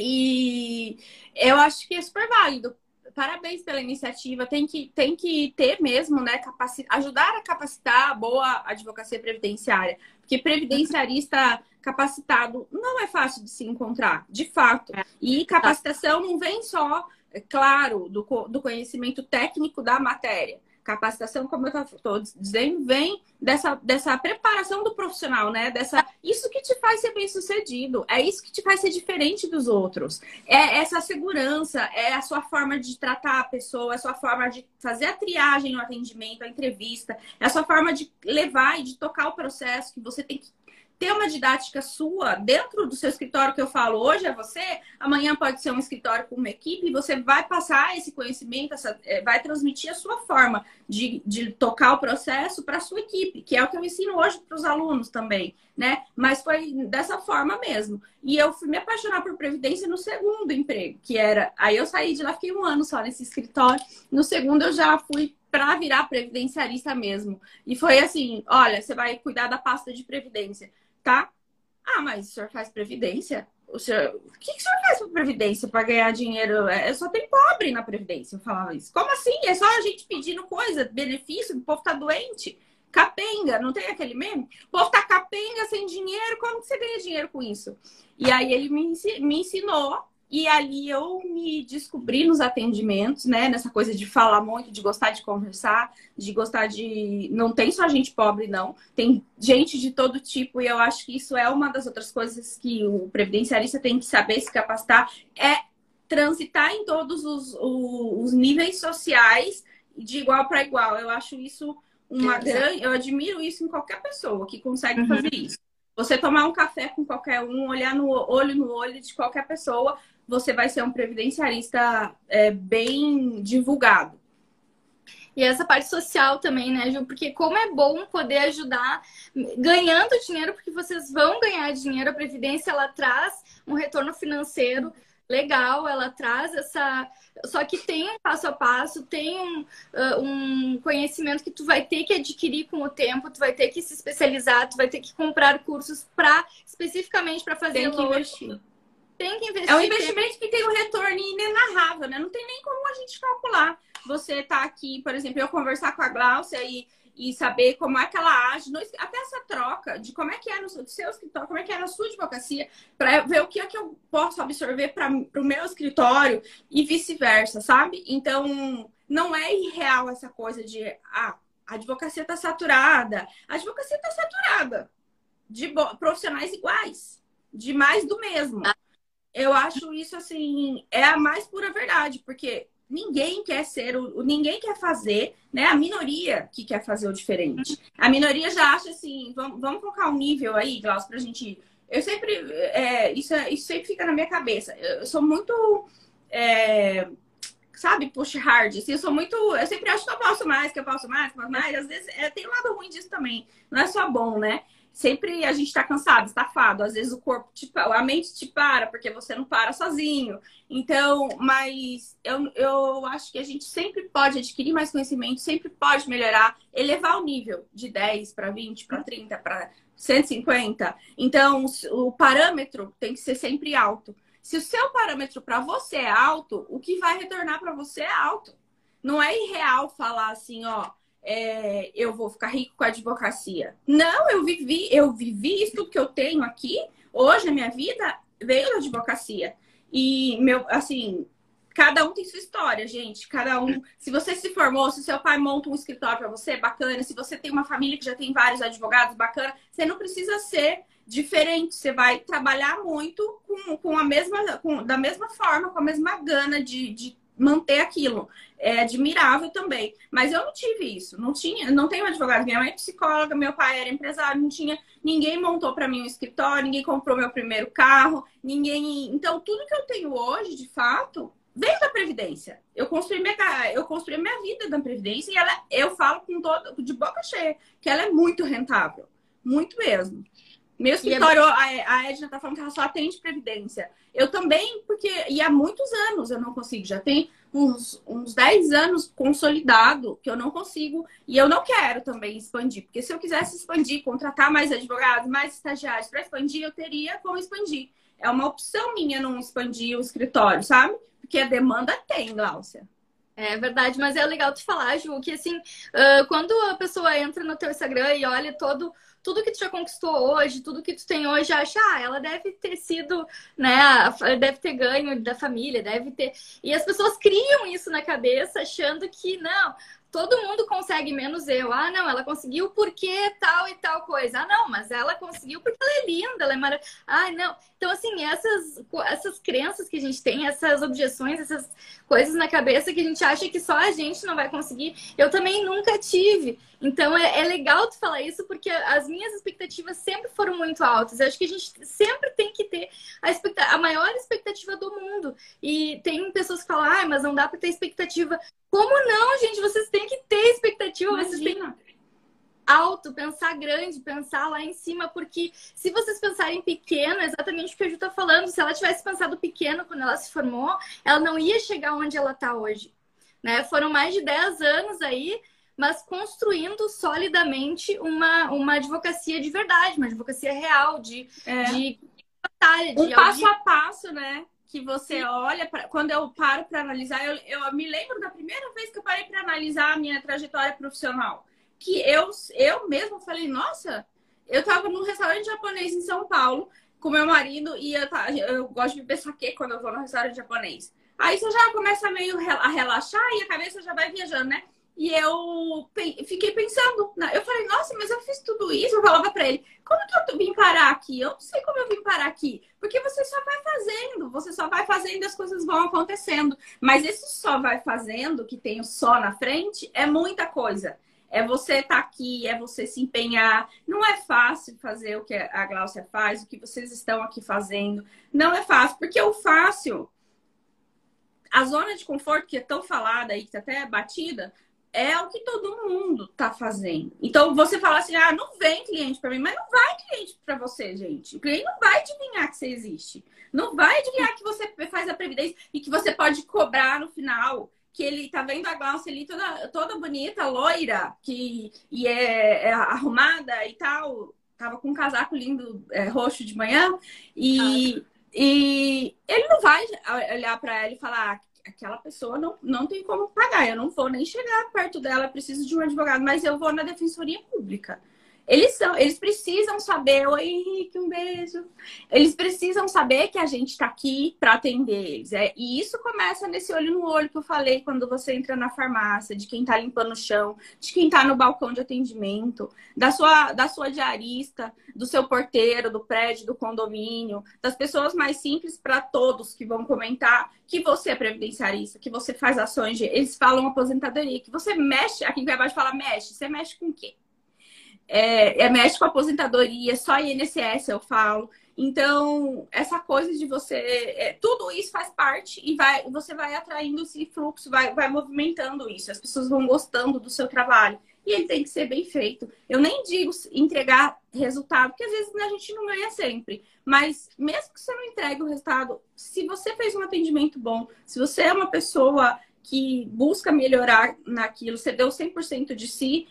E eu acho que é super válido. Parabéns pela iniciativa. Tem que, tem que ter mesmo, né? Capaci ajudar a capacitar a boa advocacia previdenciária. Porque previdenciarista capacitado não é fácil de se encontrar, de fato. E capacitação não vem só, é claro, do, do conhecimento técnico da matéria Capacitação, como eu estou dizendo, vem dessa, dessa preparação do profissional, né? Dessa, isso que te faz ser bem sucedido, é isso que te faz ser diferente dos outros. É essa segurança, é a sua forma de tratar a pessoa, é a sua forma de fazer a triagem no atendimento, a entrevista, é a sua forma de levar e de tocar o processo que você tem que ter uma didática sua dentro do seu escritório que eu falo hoje é você, amanhã pode ser um escritório com uma equipe e você vai passar esse conhecimento, essa, é, vai transmitir a sua forma de, de tocar o processo para a sua equipe, que é o que eu ensino hoje para os alunos também, né? Mas foi dessa forma mesmo. E eu fui me apaixonar por Previdência no segundo emprego, que era. Aí eu saí de lá, fiquei um ano só nesse escritório. No segundo eu já fui para virar previdenciarista mesmo. E foi assim: olha, você vai cuidar da pasta de previdência tá? Ah, mas o senhor faz previdência? O, senhor... o que, que o senhor faz para previdência para ganhar dinheiro? É, só tem pobre na previdência, eu falava isso. Como assim? É só a gente pedindo coisa, benefício, o povo tá doente. Capenga, não tem aquele meme? O povo tá capenga sem dinheiro, como que você ganha dinheiro com isso? E aí ele me, me ensinou e ali eu me descobri nos atendimentos, né? Nessa coisa de falar muito, de gostar de conversar, de gostar de. Não tem só gente pobre, não. Tem gente de todo tipo, e eu acho que isso é uma das outras coisas que o previdenciarista tem que saber se capacitar é transitar em todos os, os, níveis sociais de igual para igual. Eu acho isso uma é, grande. Eu admiro isso em qualquer pessoa que consegue uhum. fazer isso. Você tomar um café com qualquer um, olhar no olho no olho de qualquer pessoa, você vai ser um previdenciarista é, bem divulgado. E essa parte social também, né, Ju? Porque como é bom poder ajudar ganhando dinheiro, porque vocês vão ganhar dinheiro, a Previdência ela traz um retorno financeiro legal, ela traz essa. Só que tem um passo a passo, tem um, uh, um conhecimento que tu vai ter que adquirir com o tempo, tu vai ter que se especializar, tu vai ter que comprar cursos para especificamente para fazer tem que investir tem que investir. É um investimento que tem um retorno inenarrável, né? Não tem nem como a gente calcular. Você tá aqui, por exemplo, eu conversar com a Glaucia e, e saber como é que ela age, até essa troca de como é que é no seu escritório, como é que é na sua advocacia, para ver o que é que eu posso absorver para o meu escritório e vice-versa, sabe? Então, não é irreal essa coisa de, ah, a advocacia está saturada. A advocacia está saturada de profissionais iguais, de mais do mesmo. Eu acho isso assim, é a mais pura verdade, porque ninguém quer ser o, ninguém quer fazer, né? A minoria que quer fazer o diferente. A minoria já acha assim, vamos, vamos colocar um nível aí, Glaucio, pra gente. Eu sempre, é, isso, é, isso sempre fica na minha cabeça. Eu sou muito é, sabe, push hard. Assim, eu sou muito. Eu sempre acho que eu posso mais, que eu posso mais, que eu posso mais. Às vezes é, tem um lado ruim disso também. Não é só bom, né? Sempre a gente tá cansado, estafado. Às vezes o corpo, te, a mente te para, porque você não para sozinho. Então, mas eu, eu acho que a gente sempre pode adquirir mais conhecimento, sempre pode melhorar, elevar o nível de 10 para 20, para 30, para 150. Então, o parâmetro tem que ser sempre alto. Se o seu parâmetro para você é alto, o que vai retornar para você é alto. Não é irreal falar assim, ó, é, eu vou ficar rico com a advocacia. Não, eu vivi, eu vivi isso que eu tenho aqui hoje na minha vida veio da advocacia. E meu, assim, cada um tem sua história, gente. Cada um, se você se formou, se seu pai monta um escritório para você, bacana. Se você tem uma família que já tem vários advogados, bacana. Você não precisa ser diferente. Você vai trabalhar muito com, com a mesma, com, da mesma forma, com a mesma gana de, de manter aquilo. É admirável também. Mas eu não tive isso. Não tinha, não tenho advogado. Minha mãe é psicóloga, meu pai era empresário, não tinha. Ninguém montou para mim um escritório, ninguém comprou meu primeiro carro, ninguém. Então, tudo que eu tenho hoje, de fato, veio da Previdência. Eu construí minha, eu construí minha vida da Previdência e ela, eu falo com todo, de boca cheia que ela é muito rentável. Muito mesmo. Meu escritório, é... a, a Edna tá falando que ela só atende previdência. Eu também, porque. E há muitos anos eu não consigo. Já tem uns, uns 10 anos consolidado que eu não consigo. E eu não quero também expandir. Porque se eu quisesse expandir, contratar mais advogados, mais estagiários para expandir, eu teria como expandir. É uma opção minha não expandir o escritório, sabe? Porque a demanda tem, Glaucia. É verdade, mas é legal te falar, Ju, que assim, quando a pessoa entra no teu Instagram e olha todo tudo que tu já conquistou hoje, tudo que tu tem hoje, acha, ah, ela deve ter sido, né, deve ter ganho da família, deve ter. E as pessoas criam isso na cabeça, achando que não, todo mundo consegue menos eu. Ah, não, ela conseguiu porque tal e tal coisa. Ah, não, mas ela conseguiu porque ela é linda, ela é maravilhosa. Ah, não. Então, assim, essas, essas crenças que a gente tem, essas objeções, essas coisas na cabeça que a gente acha que só a gente não vai conseguir, eu também nunca tive. Então, é, é legal tu falar isso porque as minhas expectativas sempre foram muito altas. Eu acho que a gente sempre tem que ter a, a maior expectativa do mundo. E tem pessoas que falam, ah, mas não dá para ter expectativa como não, gente? Vocês têm que ter expectativa, Imagina. vocês têm que alto, pensar grande, pensar lá em cima, porque se vocês pensarem pequeno, exatamente o que a Ju tá falando, se ela tivesse pensado pequeno quando ela se formou, ela não ia chegar onde ela tá hoje. Né? Foram mais de 10 anos aí, mas construindo solidamente uma, uma advocacia de verdade, uma advocacia real, de, é. de batalha, de um passo a passo, né? que você olha, pra, quando eu paro para analisar, eu, eu me lembro da primeira vez que eu parei para analisar a minha trajetória profissional. Que eu, eu mesmo falei, nossa, eu estava num restaurante japonês em São Paulo com meu marido e eu, eu gosto de beber saque quando eu vou no restaurante japonês. Aí você já começa meio a relaxar e a cabeça já vai viajando, né? E eu fiquei pensando, eu falei, nossa, mas eu fiz tudo isso. Eu falava para ele, como que eu vim parar aqui? Eu não sei como eu vim parar aqui. Porque você só vai fazendo, você só vai fazendo e as coisas vão acontecendo. Mas esse só vai fazendo, que tem o só na frente, é muita coisa. É você estar tá aqui, é você se empenhar. Não é fácil fazer o que a Gláucia faz, o que vocês estão aqui fazendo. Não é fácil, porque o fácil, a zona de conforto que é tão falada aí, que tá até batida, é o que todo mundo está fazendo. Então você fala assim: ah, não vem cliente para mim, mas não vai cliente para você, gente. O cliente não vai adivinhar que você existe. Não vai adivinhar que você faz a previdência e que você pode cobrar no final. Que ele tá vendo a Glaucia ali toda, toda bonita, loira, que e é, é arrumada e tal. Tava com um casaco lindo é, roxo de manhã. E, ah. e ele não vai olhar para ela e falar: aquela pessoa não, não tem como pagar. Eu não vou nem chegar perto dela, preciso de um advogado, mas eu vou na defensoria pública. Eles são, eles precisam saber, oi Henrique, um beijo. Eles precisam saber que a gente está aqui para atender eles. É, e isso começa nesse olho no olho que eu falei quando você entra na farmácia, de quem está limpando o chão, de quem está no balcão de atendimento, da sua, da sua diarista, do seu porteiro, do prédio, do condomínio, das pessoas mais simples para todos que vão comentar que você é previdenciarista, que você faz ações de. Eles falam aposentadoria, que você mexe, aqui vai abaixo fala mexe, você mexe com o quê? É, é médico aposentadoria, só INSS eu falo. Então, essa coisa de você. É, tudo isso faz parte e vai, você vai atraindo esse fluxo, vai, vai movimentando isso. As pessoas vão gostando do seu trabalho. E ele tem que ser bem feito. Eu nem digo entregar resultado, porque às vezes a gente não ganha sempre. Mas mesmo que você não entregue o resultado, se você fez um atendimento bom, se você é uma pessoa que busca melhorar naquilo, você deu 100% de si,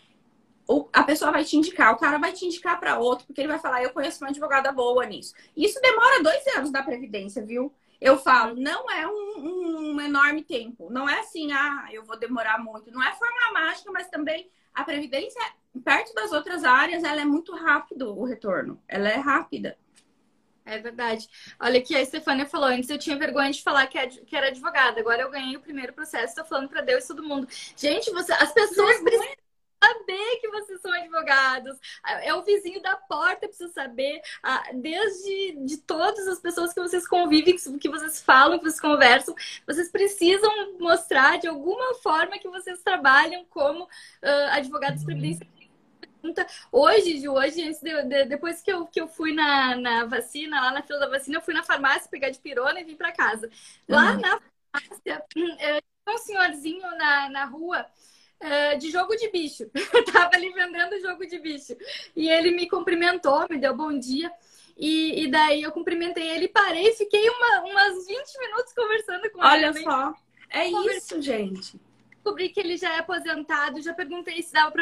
a pessoa vai te indicar, o cara vai te indicar para outro, porque ele vai falar, eu conheço uma advogada boa nisso. Isso demora dois anos da Previdência, viu? Eu falo, não é um, um, enorme tempo. Não é assim, ah, eu vou demorar muito. Não é forma mágica, mas também a Previdência, perto das outras áreas, ela é muito rápido o retorno. Ela é rápida. É verdade. Olha que a Stefania falou, antes eu tinha vergonha de falar que, era advogada, agora eu ganhei o primeiro processo, estou falando para Deus e todo mundo. Gente, você, as pessoas precisam saber que vocês são advogados. É o vizinho da porta precisa saber. Desde de todas as pessoas que vocês convivem, que vocês falam, que vocês conversam, vocês precisam mostrar de alguma forma que vocês trabalham como uh, advogados uhum. previdenciários. Hoje, de hoje, depois que eu, que eu fui na, na vacina, lá na fila da vacina, eu fui na farmácia pegar de pirona e vim para casa. Lá uhum. na farmácia, um senhorzinho na, na rua uh, de jogo de bicho. [laughs] tava ali vendendo jogo de bicho. E ele me cumprimentou, me deu bom dia. E, e daí eu cumprimentei ele, parei, fiquei uma, umas 20 minutos conversando com Olha ele. Olha só. É isso, gente descobri que ele já é aposentado, já perguntei se dava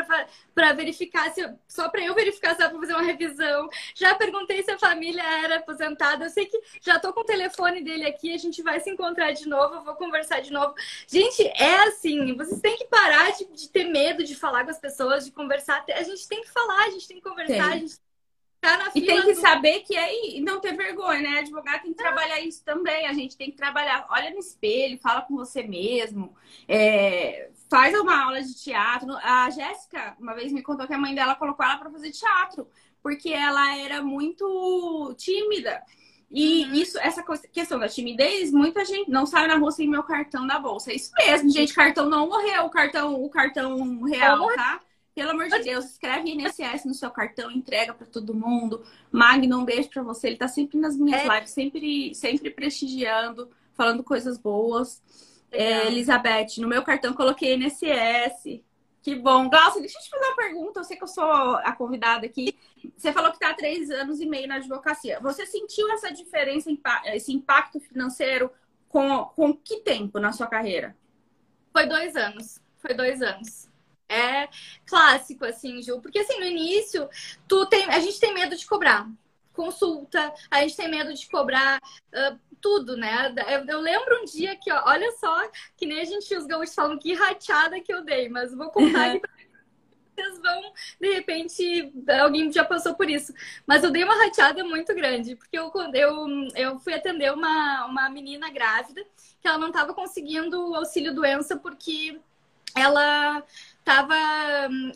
para verificar, se, só para eu verificar se dava para fazer uma revisão. Já perguntei se a família era aposentada. Eu sei que já tô com o telefone dele aqui, a gente vai se encontrar de novo, eu vou conversar de novo. Gente, é assim, vocês têm que parar de, de ter medo de falar com as pessoas, de conversar. A gente tem que falar, a gente tem que conversar, tem. a gente Tá e tem que do... saber que é e não ter vergonha, né? Advogado tem que trabalhar isso também. A gente tem que trabalhar. Olha no espelho, fala com você mesmo. É... faz uma aula de teatro. A Jéssica, uma vez, me contou que a mãe dela colocou ela para fazer teatro, porque ela era muito tímida. E uhum. isso, essa questão da timidez, muita gente não sai na rua sem meu cartão na bolsa. É isso mesmo, gente. Cartão não morreu, o cartão, o cartão real, tá? Pelo amor de Deus, escreve INSS no seu cartão, entrega para todo mundo. Magno, um beijo para você. Ele tá sempre nas minhas é. lives, sempre, sempre prestigiando, falando coisas boas. É, Elizabeth, no meu cartão coloquei INSS. Que bom. Glaucia, deixa eu te fazer uma pergunta. Eu sei que eu sou a convidada aqui. Você falou que está há três anos e meio na advocacia. Você sentiu essa diferença, esse impacto financeiro com, com que tempo na sua carreira? Foi dois anos. Foi dois anos. É clássico, assim, Ju. Porque, assim, no início, tu tem, a gente tem medo de cobrar consulta, a gente tem medo de cobrar uh, tudo, né? Eu, eu, lembro um dia que, ó, olha só, que nem a gente, os gaúchos falam que rateada que eu dei, mas vou contar aqui pra [laughs] vocês vão, de repente, alguém já passou por isso. Mas eu dei uma rateada muito grande, porque eu, eu, eu fui atender uma, uma menina grávida que ela não estava conseguindo o auxílio doença porque ela tava,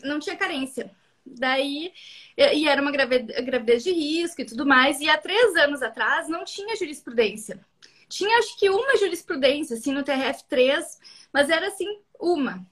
não tinha carência. Daí, e era uma gravidez de risco e tudo mais. E há três anos atrás não tinha jurisprudência. Tinha acho que uma jurisprudência, assim, no TRF3, mas era assim, uma.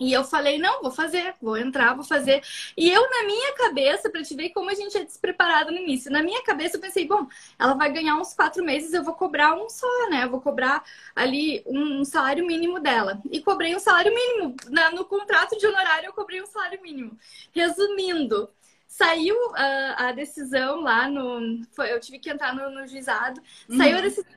E eu falei, não, vou fazer, vou entrar, vou fazer. E eu, na minha cabeça, para te ver como a gente é despreparado no início, na minha cabeça eu pensei, bom, ela vai ganhar uns quatro meses, eu vou cobrar um só, né? Eu vou cobrar ali um salário mínimo dela. E cobrei um salário mínimo. Na, no contrato de honorário, eu cobrei um salário mínimo. Resumindo, saiu uh, a decisão lá no. Foi, eu tive que entrar no, no juizado. Uhum. Saiu a decisão.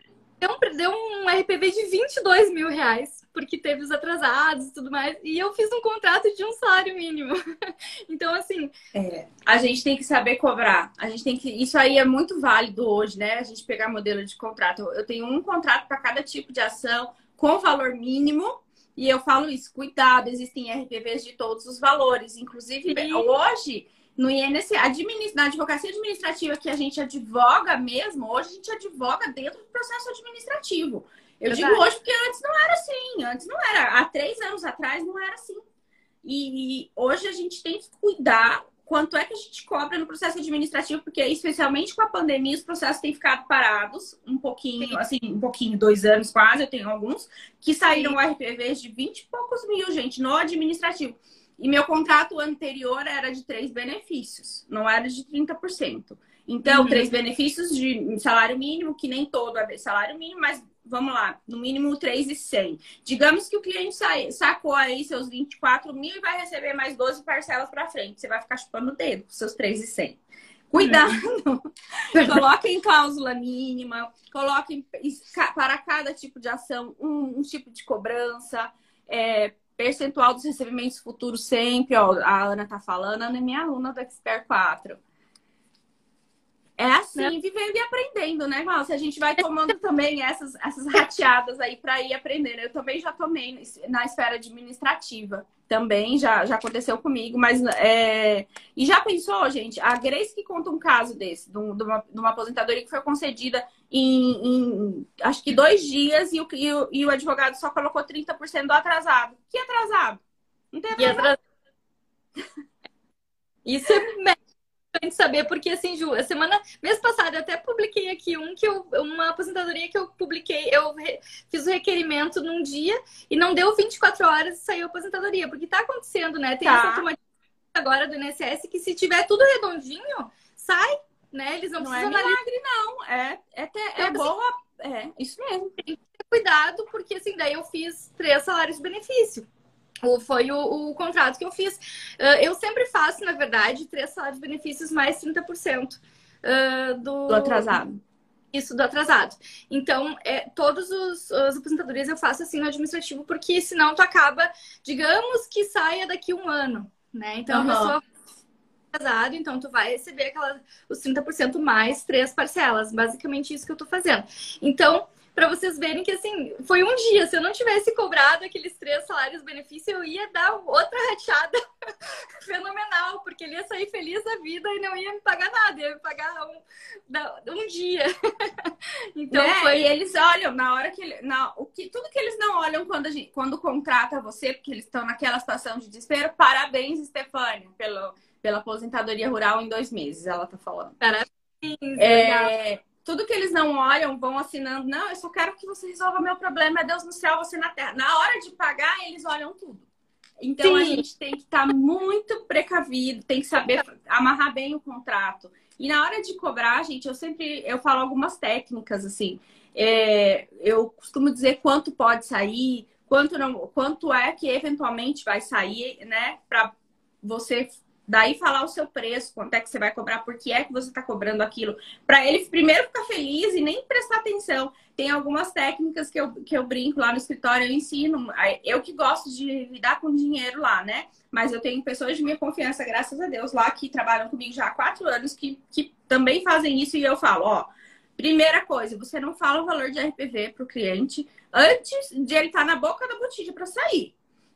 Deu um RPV de 22 mil reais porque teve os atrasados e tudo mais. E eu fiz um contrato de um salário mínimo. [laughs] então, assim. É, a gente tem que saber cobrar. A gente tem que. Isso aí é muito válido hoje, né? A gente pegar modelo de contrato. Eu tenho um contrato para cada tipo de ação com valor mínimo. E eu falo isso, cuidado, existem RPVs de todos os valores. Inclusive, hoje no INSS, na advocacia administrativa que a gente advoga mesmo, hoje a gente advoga dentro do processo administrativo. Eu Verdade. digo hoje porque antes não era assim, antes não era, há três anos atrás não era assim. E hoje a gente tem que cuidar quanto é que a gente cobra no processo administrativo, porque especialmente com a pandemia os processos têm ficado parados um pouquinho, Sim. assim, um pouquinho, dois anos quase, eu tenho alguns, que saíram RPVs de 20 e poucos mil, gente, no administrativo. E meu contrato anterior era de três benefícios, não era de 30%. Então, uhum. três benefícios de salário mínimo, que nem todo é salário mínimo, mas vamos lá, no mínimo 3,100. Digamos que o cliente sacou aí seus 24 mil e vai receber mais 12 parcelas para frente. Você vai ficar chupando o dedo com seus 3,100. Cuidado! [laughs] Uhum. coloquem cláusula mínima, coloquem para cada tipo de ação um, um tipo de cobrança, é, percentual dos recebimentos futuros sempre. Ó, a Ana tá falando, a Ana é minha aluna do Expert 4. É assim, né? vivendo e aprendendo, né, Glaucia? A gente vai tomando também essas, essas rateadas aí para ir aprendendo. Eu também já tomei na esfera administrativa. Também já, já aconteceu comigo, mas. É... E já pensou, gente? A Grace que conta um caso desse, de uma, de uma aposentadoria que foi concedida em, em, acho que dois dias e o, e o, e o advogado só colocou 30% do atrasado. Que atrasado? Não tem atrasado. Isso é importante saber, porque assim, Ju, a semana, mês passado eu até publiquei aqui um que eu, uma aposentadoria que eu publiquei, eu re, fiz o requerimento num dia e não deu 24 horas e saiu a aposentadoria, porque tá acontecendo, né? Tem tá. essa automação agora do INSS que se tiver tudo redondinho, sai, né? Eles não, não precisam é milagre, não. É, é, te, é então, boa. Assim, é, isso mesmo. Tem que ter cuidado, porque assim, daí eu fiz três salários de benefício foi o, o, contrato que eu fiz. Uh, eu sempre faço, na verdade, três salários de benefícios mais 30% uh, do... do atrasado. Isso, do atrasado. Então, é, todos os, as aposentadorias eu faço assim no administrativo, porque senão tu acaba, digamos que saia daqui um ano, né? Então, uhum. a pessoa atrasado, então tu vai receber aquela, os 30% mais três parcelas. Basicamente isso que eu tô fazendo. Então, para vocês verem que assim, foi um dia. Se eu não tivesse cobrado aqueles três salários benefício, eu ia dar outra rateada [laughs] fenomenal, porque ele ia sair feliz da vida e não ia me pagar nada, ia me pagar um, um dia. [laughs] então né? foi. E eles olham na hora que ele, na, o que tudo que eles não olham quando a gente, quando contrata você, porque eles estão naquela situação de desespero. Parabéns, Stefania, pelo pela aposentadoria rural em dois meses, ela tá falando. Parabéns. É, tudo que eles não olham, vão assinando. Não, eu só quero que você resolva meu problema. É Deus no céu, você na terra. Na hora de pagar, eles olham tudo. Então Sim. a gente tem que estar tá muito precavido, tem que saber amarrar bem o contrato. E na hora de cobrar, gente, eu sempre eu falo algumas técnicas assim. É, eu costumo dizer quanto pode sair, quanto não, quanto é que eventualmente vai sair, né? Para você Daí falar o seu preço, quanto é que você vai cobrar, por que é que você está cobrando aquilo. Para ele primeiro ficar feliz e nem prestar atenção. Tem algumas técnicas que eu, que eu brinco lá no escritório, eu ensino. Eu que gosto de lidar com dinheiro lá, né? Mas eu tenho pessoas de minha confiança, graças a Deus, lá que trabalham comigo já há quatro anos, que, que também fazem isso. E eu falo, ó, primeira coisa, você não fala o valor de RPV para o cliente antes de ele estar tá na boca da botija para sair.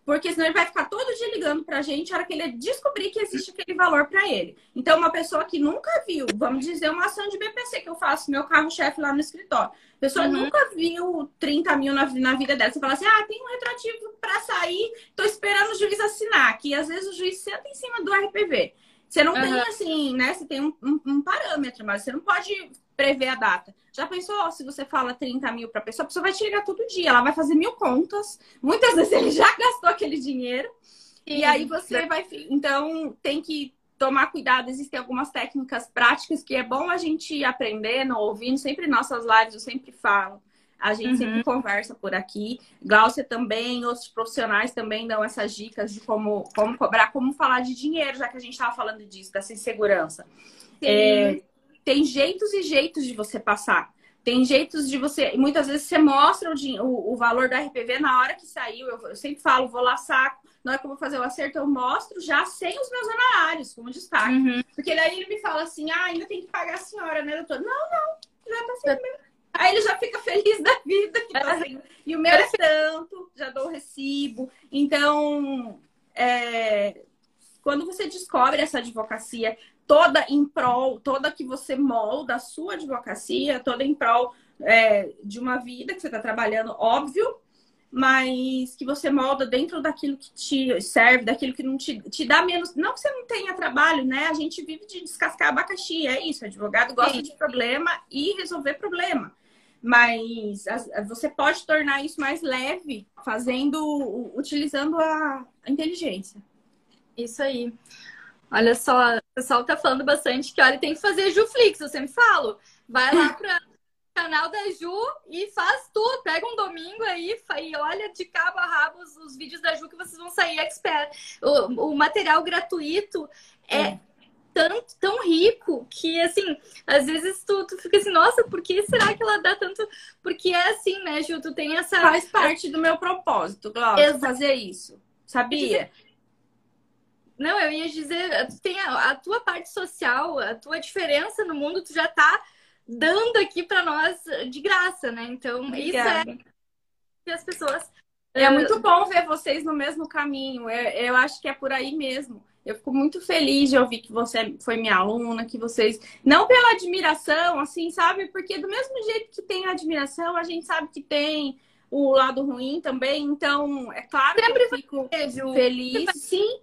Porque senão ele vai ficar todo dia ligando pra gente a hora que ele descobrir que existe aquele valor para ele. Então, uma pessoa que nunca viu, vamos dizer, uma ação de BPC que eu faço, meu carro-chefe lá no escritório. A pessoa uhum. nunca viu 30 mil na, na vida dela. Você fala assim, ah, tem um retroativo para sair, tô esperando o juiz assinar. Que às vezes o juiz senta em cima do RPV. Você não uhum. tem assim, né? Você tem um, um, um parâmetro, mas você não pode prever a data. Já pensou se você fala 30 mil para a pessoa, a pessoa vai te ligar todo dia, ela vai fazer mil contas. Muitas vezes ele já [laughs] gastou aquele dinheiro. Sim. E aí você vai. Então tem que tomar cuidado. Existem algumas técnicas práticas que é bom a gente aprender, no ouvindo. Sempre nossas lives eu sempre falo. A gente uhum. sempre conversa por aqui. Glaucia também, outros profissionais também dão essas dicas de como, como cobrar, como falar de dinheiro, já que a gente estava falando disso, dessa insegurança. É, tem jeitos e jeitos de você passar. Tem jeitos de você. Muitas vezes você mostra o, o, o valor da RPV na hora que saiu. Eu, eu, sempre falo, vou lá saco. Na hora que eu vou fazer o acerto, eu mostro já sem os meus honorários, como destaque. Uhum. Porque daí ele me fala assim: ah, ainda tem que pagar a senhora, né, doutor? Não, não, já tá sendo. Aí ele já fica feliz da vida. Tipo assim, e o meu é tanto, já dou o recibo. Então, é, quando você descobre essa advocacia toda em prol, toda que você molda a sua advocacia, toda em prol é, de uma vida que você está trabalhando, óbvio, mas que você molda dentro daquilo que te serve, daquilo que não te, te dá menos. Não que você não tenha trabalho, né? A gente vive de descascar abacaxi, é isso. Advogado gosta Sim. de problema e resolver problema. Mas você pode tornar isso mais leve fazendo, utilizando a, a inteligência. Isso aí. Olha só, o pessoal tá falando bastante que olha, tem que fazer Juflix, eu sempre falo. Vai lá para canal da Ju e faz tudo. Pega um domingo aí e olha de cabo a rabo os, os vídeos da Ju que vocês vão sair expert. O, o material gratuito é, é tanto, tão rico que, assim, às vezes tu, tu fica assim, nossa, por que será que ela dá tanto? Porque é assim, né, Ju? Tu tem essa. Faz parte do meu propósito, Glaucia, fazer isso. Sabia? Não, eu ia dizer, tu tem a, a, tua parte social, a tua diferença no mundo, tu já tá dando aqui para nós de graça, né? Então, Obrigada. isso é que as pessoas. É muito bom ver vocês no mesmo caminho. Eu, eu acho que é por aí mesmo. Eu fico muito feliz de ouvir que você foi minha aluna, que vocês. Não pela admiração, assim, sabe? Porque do mesmo jeito que tem admiração, a gente sabe que tem o lado ruim também. Então, é claro Sempre que eu fico feliz. Sim,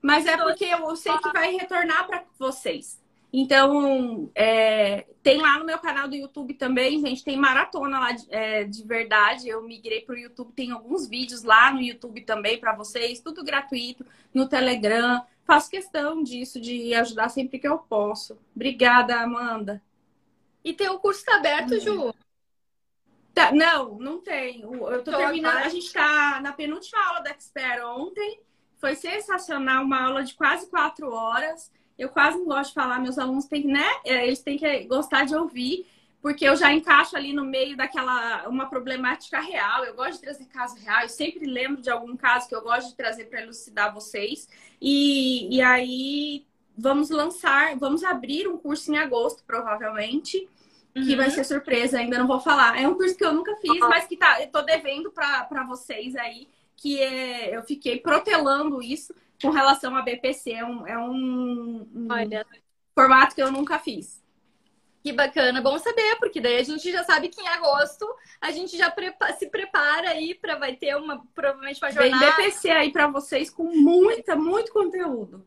mas é porque eu sei que vai retornar para vocês. Então, é, tem lá no meu canal do YouTube também, gente, tem maratona lá de, é, de verdade. Eu migrei para o YouTube, tem alguns vídeos lá no YouTube também para vocês, tudo gratuito, no Telegram faço questão disso, de ajudar sempre que eu posso. Obrigada, Amanda. E tem o curso tá aberto, uhum. Ju? Tá, não, não tem. Eu tô, tô terminando. A gente tá na penúltima aula da Expert ontem. Foi sensacional, uma aula de quase quatro horas. Eu quase não gosto de falar, meus alunos têm, né? É, eles têm que gostar de ouvir porque eu já encaixo ali no meio daquela uma problemática real. Eu gosto de trazer casos reais, sempre lembro de algum caso que eu gosto de trazer para elucidar vocês. E, e aí vamos lançar, vamos abrir um curso em agosto, provavelmente. Que uhum. vai ser surpresa, ainda não vou falar. É um curso que eu nunca fiz, mas que tá, eu tô devendo para vocês aí, que é, eu fiquei protelando isso com relação a BPC. É um, é um, um formato que eu nunca fiz. Que bacana, bom saber, porque daí a gente já sabe que em agosto a gente já se prepara aí para vai ter uma provavelmente uma jornada. Vem DPC aí para vocês com muita, muito conteúdo.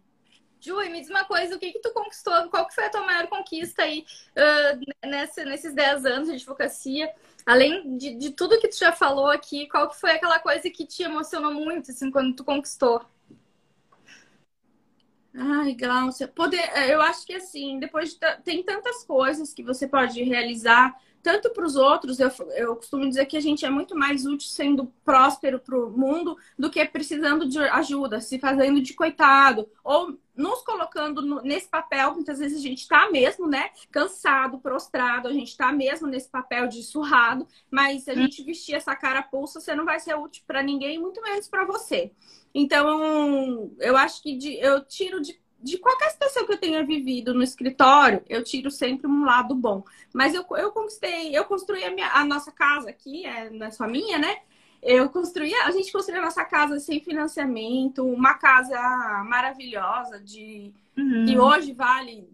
Ju, e me diz uma coisa, o que que tu conquistou? Qual que foi a tua maior conquista aí uh, nessa, nesses 10 anos de advocacia? Além de, de tudo que tu já falou aqui, qual que foi aquela coisa que te emocionou muito, assim, quando tu conquistou? Ai, Glaucia, poder, é, eu acho que assim, depois de, tem tantas coisas que você pode realizar, tanto para os outros, eu, eu costumo dizer que a gente é muito mais útil sendo próspero para o mundo do que precisando de ajuda, se fazendo de coitado, ou nos colocando no, nesse papel, muitas vezes a gente está mesmo, né, cansado, prostrado, a gente está mesmo nesse papel de surrado, mas se a gente vestir essa cara pulsa, você não vai ser útil para ninguém, muito menos para você. Então, eu acho que de, eu tiro de, de qualquer situação que eu tenha vivido no escritório, eu tiro sempre um lado bom. Mas eu, eu conquistei, eu construí a, minha, a nossa casa aqui, é, não é só minha, né? Eu construí, a gente construiu a nossa casa sem financiamento, uma casa maravilhosa de uhum. que hoje vale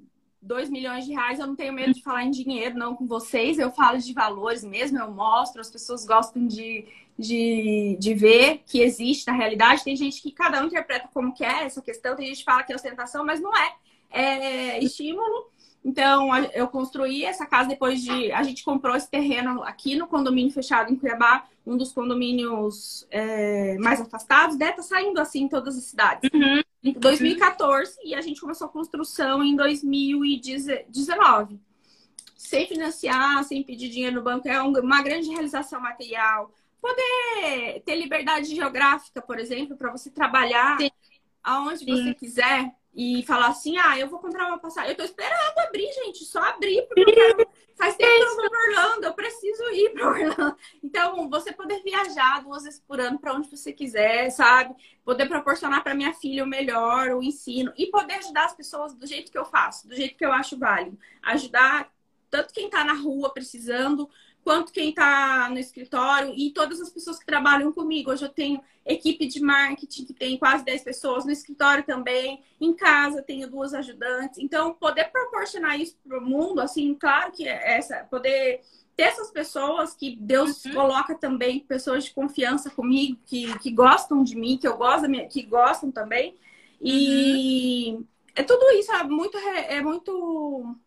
2 milhões de reais. Eu não tenho medo de falar em dinheiro, não com vocês. Eu falo de valores mesmo, eu mostro, as pessoas gostam de, de, de ver que existe na realidade. Tem gente que cada um interpreta como quer é essa questão, tem gente que fala que é ostentação, mas não é. É estímulo. Então, eu construí essa casa depois de. A gente comprou esse terreno aqui no condomínio fechado em Cuiabá, um dos condomínios é, mais afastados, né? Tá saindo assim em todas as cidades. Uhum. Em 2014, e a gente começou a construção em 2019. Sem financiar, sem pedir dinheiro no banco, é uma grande realização material poder ter liberdade geográfica, por exemplo, para você trabalhar Sim. aonde Sim. você quiser e falar assim, ah, eu vou comprar uma passagem. Eu tô esperando abrir, gente, só abrir, porque eu quero... faz tempo que eu vou Orlando, eu preciso ir para [laughs] Orlando. Então, você poder viajar duas vezes por ano para onde você quiser, sabe? Poder proporcionar para minha filha o melhor, o ensino e poder ajudar as pessoas do jeito que eu faço, do jeito que eu acho válido. Ajudar tanto quem está na rua precisando, quanto quem está no escritório e todas as pessoas que trabalham comigo. Hoje eu tenho equipe de marketing que tem quase 10 pessoas, no escritório também, em casa tenho duas ajudantes. Então, poder proporcionar isso para o mundo, assim, claro que é essa, poder ter essas pessoas que Deus uhum. coloca também, pessoas de confiança comigo, que, que gostam de mim, que eu gosto que gostam também. E uhum. é tudo isso, é muito, é muito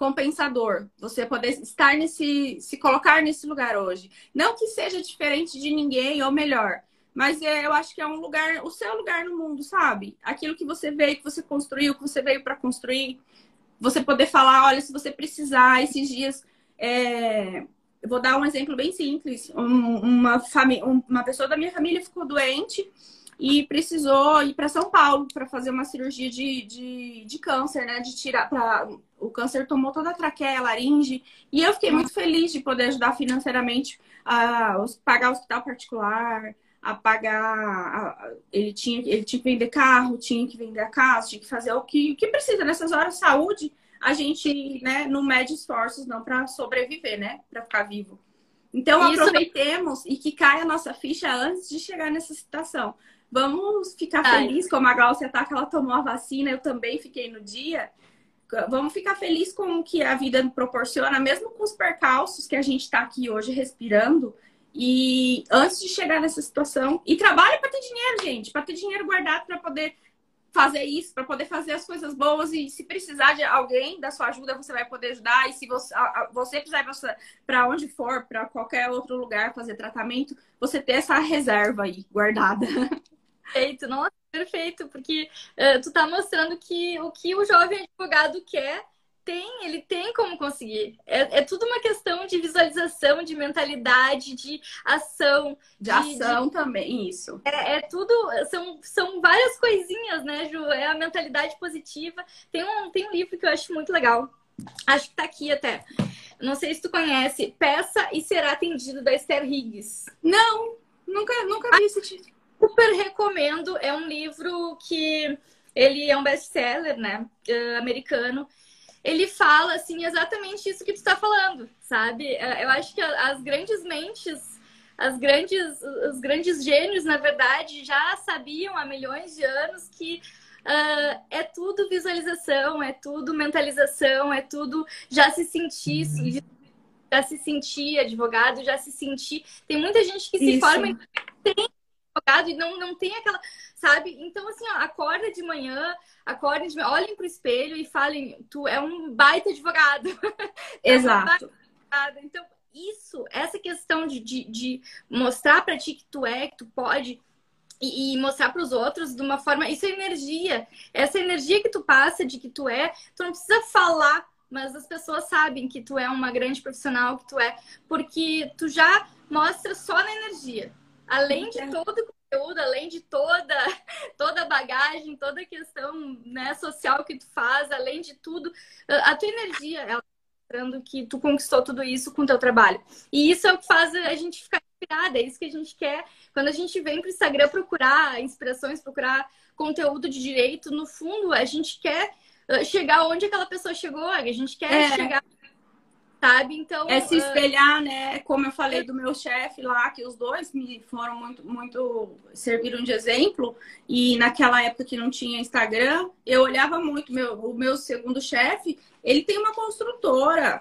compensador você poder estar nesse, se colocar nesse lugar hoje. Não que seja diferente de ninguém ou melhor, mas é, eu acho que é um lugar, o seu lugar no mundo, sabe? Aquilo que você veio, que você construiu, que você veio para construir. Você poder falar, olha, se você precisar, esses dias é, eu vou dar um exemplo bem simples. Um, uma, família, uma pessoa da minha família ficou doente e precisou ir para São Paulo para fazer uma cirurgia de, de, de, câncer, né? De tirar para o câncer tomou toda a traqueia, a laringe, e eu fiquei muito feliz de poder ajudar financeiramente a pagar o hospital particular, a pagar. Ele, tinha, ele tinha que vender carro, tinha que vender a casa, tinha que fazer o que, o que precisa nessas horas. Saúde a gente né, não mede esforços não para sobreviver, né? Para ficar vivo. Então Isso... aproveitemos e que caia a nossa ficha antes de chegar nessa situação. Vamos ficar Ai. feliz, como a Glaucia tá, que ela tomou a vacina, eu também fiquei no dia. Vamos ficar feliz com o que a vida proporciona, mesmo com os percalços que a gente está aqui hoje respirando. E antes de chegar nessa situação, e trabalhe para ter dinheiro, gente, para ter dinheiro guardado para poder fazer isso, para poder fazer as coisas boas. E se precisar de alguém da sua ajuda, você vai poder ajudar. E se você, você precisar para onde for, para qualquer outro lugar fazer tratamento, você ter essa reserva aí guardada. [laughs] Perfeito, nossa, perfeito, porque uh, tu tá mostrando que o que o jovem advogado quer tem, ele tem como conseguir. É, é tudo uma questão de visualização, de mentalidade, de ação. De, de ação de... também, isso. É, é, tudo, são, são várias coisinhas, né, Ju? É a mentalidade positiva. Tem um, tem um livro que eu acho muito legal. Acho que tá aqui até. Não sei se tu conhece. Peça e Será Atendido, da Esther Higgs. Não, nunca, nunca vi esse título. Super recomendo. É um livro que ele é um best-seller, né? Uh, americano ele fala assim exatamente isso que tu está falando, sabe? É, eu acho que as grandes mentes, as grandes, os grandes gênios, na verdade, já sabiam há milhões de anos que uh, é tudo visualização, é tudo mentalização, é tudo já se sentir, uhum. já se sentir advogado, já se sentir. Tem muita gente que se isso. forma e tem advogado e não, não tem aquela sabe? Então, assim, ó, acorda de manhã, acordem de manhã, olhem pro espelho e falem, tu é um baita advogado. [laughs] É Exato. é então, isso, essa questão de, de, de mostrar para ti que tu é, que tu pode, e mostrar para os outros de uma forma. Isso é energia. Essa energia que tu passa de que tu é, tu não precisa falar, mas as pessoas sabem que tu é uma grande profissional, que tu é, porque tu já mostra só na energia. Além de é. todo conteúdo, além de toda toda a bagagem, toda a questão né, social que tu faz, além de tudo, a tua energia, ela tá mostrando que tu conquistou tudo isso com o teu trabalho. E isso é o que faz a gente ficar inspirada, é isso que a gente quer. Quando a gente vem para o Instagram procurar inspirações, procurar conteúdo de direito, no fundo, a gente quer chegar onde aquela pessoa chegou, a gente quer é. chegar sabe? Então. É se espelhar, uh... né? Como eu falei do meu chefe lá, que os dois me foram muito, muito. serviram de exemplo. E naquela época que não tinha Instagram, eu olhava muito. Meu, o meu segundo chefe, ele tem uma construtora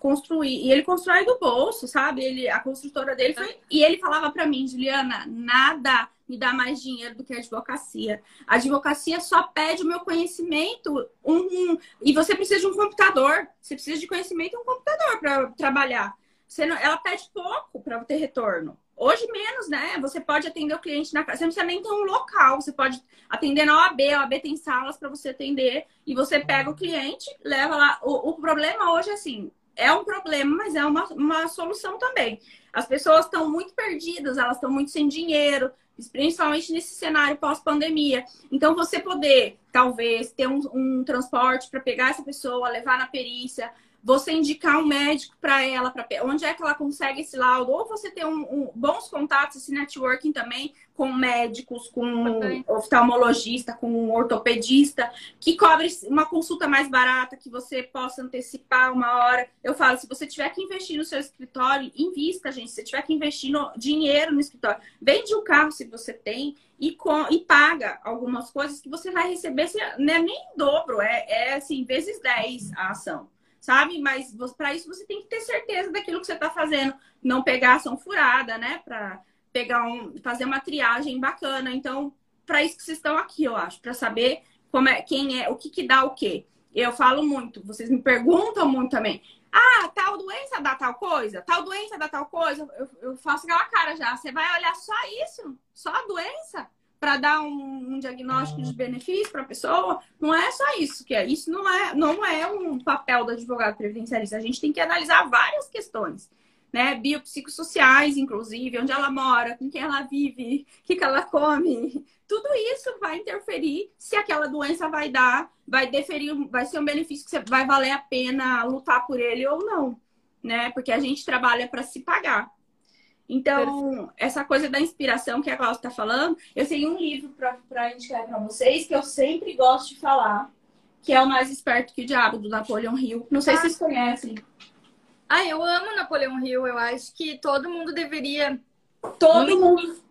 construir. E ele constrói do bolso, sabe? Ele, a construtora dele foi. E ele falava para mim, Juliana, nada me dá mais dinheiro do que a advocacia. A advocacia só pede o meu conhecimento. Um, um, e você precisa de um computador. Você precisa de conhecimento e um computador para trabalhar. Você não, ela pede pouco para ter retorno. Hoje menos, né? Você pode atender o cliente na casa. Você não precisa nem ter um local. Você pode atender na OAB. A OAB tem salas para você atender. E você pega o cliente, leva lá. O, o problema hoje é assim: é um problema, mas é uma, uma solução também. As pessoas estão muito perdidas, elas estão muito sem dinheiro, principalmente nesse cenário pós-pandemia. Então, você poder, talvez, ter um, um transporte para pegar essa pessoa, levar na perícia, você indicar um médico para ela, para onde é que ela consegue esse laudo, ou você ter um, um, bons contatos, esse networking também com médicos, com um oftalmologista, com um ortopedista, que cobre uma consulta mais barata, que você possa antecipar uma hora. Eu falo, se você tiver que investir no seu escritório, invista, gente. Se você tiver que investir no, dinheiro no escritório, vende o carro se você tem e, com, e paga algumas coisas que você vai receber, não é nem em dobro, é, é assim, vezes 10 a ação sabe? Mas para isso você tem que ter certeza daquilo que você está fazendo, não pegar ação furada, né? Para pegar um, fazer uma triagem bacana. Então, para isso que vocês estão aqui, eu acho, para saber como é, quem é, o que que dá o quê. Eu falo muito, vocês me perguntam muito também. Ah, tal doença dá tal coisa? Tal doença dá tal coisa? Eu, eu faço aquela cara já. Você vai olhar só isso? Só a doença? Para dar um, um, diagnóstico de benefício para a pessoa, não é só isso que é. Isso não é, não é um papel do advogado previdenciarista. A gente tem que analisar várias questões, né? Biopsicossociais, inclusive, onde ela mora, com quem ela vive, o que, que ela come. Tudo isso vai interferir se aquela doença vai dar, vai deferir, vai ser um benefício que vai valer a pena lutar por ele ou não, né? Porque a gente trabalha para se pagar. Então, essa coisa da inspiração que a Cláudia está falando, eu tenho um livro para indicar para vocês que eu sempre gosto de falar, que é o Mais Esperto que o Diabo, do Napoleão Hill. Não sei ah. se vocês conhecem. Ah, eu amo Napoleão Hill. Eu acho que todo mundo deveria. Todo mundo.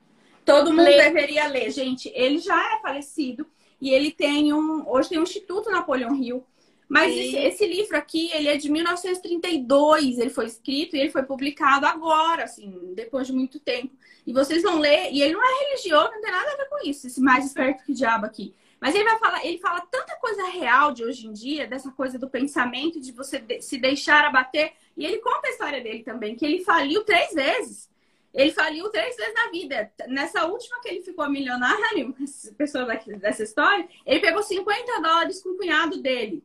Todo mundo ler. deveria ler. Gente, ele já é falecido e ele tem um. Hoje tem um Instituto Napoleão Hill mas esse, esse, livro aqui, ele é de 1932, ele foi escrito e ele foi publicado agora, assim, depois de muito tempo. E vocês vão ler, e ele não é religioso, não tem nada a ver com isso, esse mais esperto que o diabo aqui. Mas ele vai falar, ele fala tanta coisa real de hoje em dia, dessa coisa do pensamento, de você se deixar abater. E ele conta a história dele também, que ele faliu três vezes. Ele faliu três vezes na vida. Nessa última que ele ficou milionário, [laughs] pessoa dessa história, ele pegou 50 dólares com o cunhado dele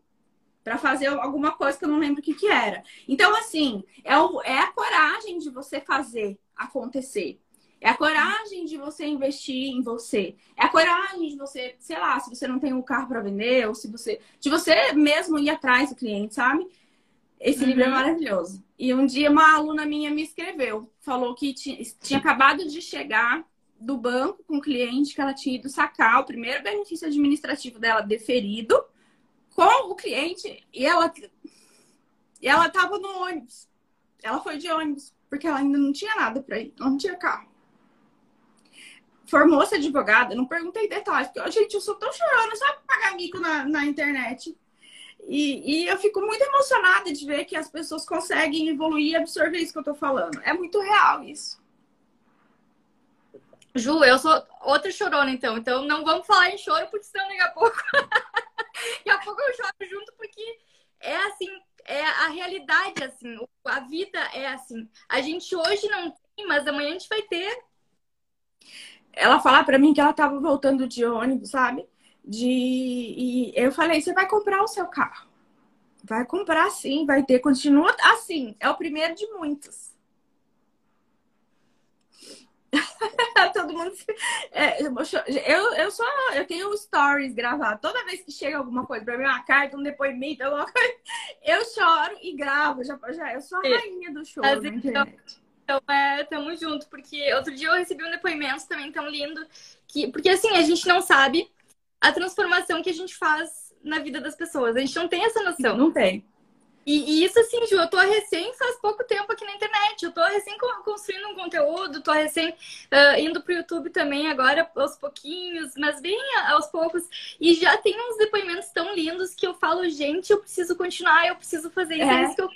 para fazer alguma coisa que eu não lembro o que, que era. Então, assim, é, o, é a coragem de você fazer acontecer. É a coragem de você investir em você. É a coragem de você, sei lá, se você não tem um carro para vender, ou se você. de você mesmo ir atrás do cliente, sabe? Esse uhum. livro é maravilhoso. E um dia uma aluna minha me escreveu, falou que tinha, tinha acabado de chegar do banco com um cliente que ela tinha ido sacar o primeiro benefício administrativo dela deferido com o cliente e ela e ela tava no ônibus. Ela foi de ônibus, porque ela ainda não tinha nada para ir, ela não tinha carro. Formou-se advogada, não perguntei detalhes, porque, gente, eu sou tão chorona, sabe pagar mico na, na internet. E, e, eu fico muito emocionada de ver que as pessoas conseguem evoluir e absorver isso que eu tô falando. É muito real isso. Ju, eu sou outra chorona, então. Então não vamos falar em choro, porque senão daqui a pouco [laughs] Daqui a pouco eu choro junto, porque é assim, é a realidade, assim, a vida é assim. A gente hoje não tem, mas amanhã a gente vai ter. Ela falar para mim que ela tava voltando de ônibus, sabe? De e eu falei, você vai comprar o seu carro. Vai comprar sim, vai ter, continua assim, é o primeiro de muitos. [laughs] Todo mundo. É, eu, eu só. Eu tenho stories gravados. Toda vez que chega alguma coisa pra mim, uma carta, um depoimento, alguma coisa, eu choro e gravo. Já, já, eu sou a rainha do Mas, na então. Então, é, tamo junto, porque outro dia eu recebi um depoimento também tão lindo. Que, porque assim, a gente não sabe a transformação que a gente faz na vida das pessoas. A gente não tem essa noção. Não tem. E, e, isso assim, Ju, eu tô recém faz pouco tempo aqui na internet. Eu tô recém construindo um conteúdo, tô recém uh, indo pro YouTube também agora aos pouquinhos, mas bem aos poucos. E já tem uns depoimentos tão lindos que eu falo, gente, eu preciso continuar, eu preciso fazer isso. É. é isso que eu...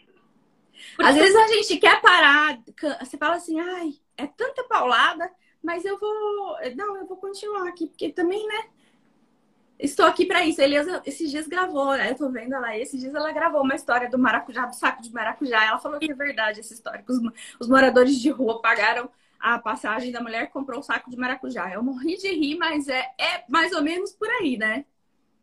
Às vezes a gente quer parar, você fala assim, ai, é tanta paulada, mas eu vou. Não, eu vou continuar aqui, porque também, né? Estou aqui para isso. Elias esses dias gravou, né? Eu tô vendo ela, esses dias ela gravou uma história do maracujá, do saco de maracujá. Ela falou que é verdade essa história, que os, os moradores de rua pagaram a passagem da mulher que comprou o saco de maracujá. Eu morri de rir, mas é, é mais ou menos por aí, né?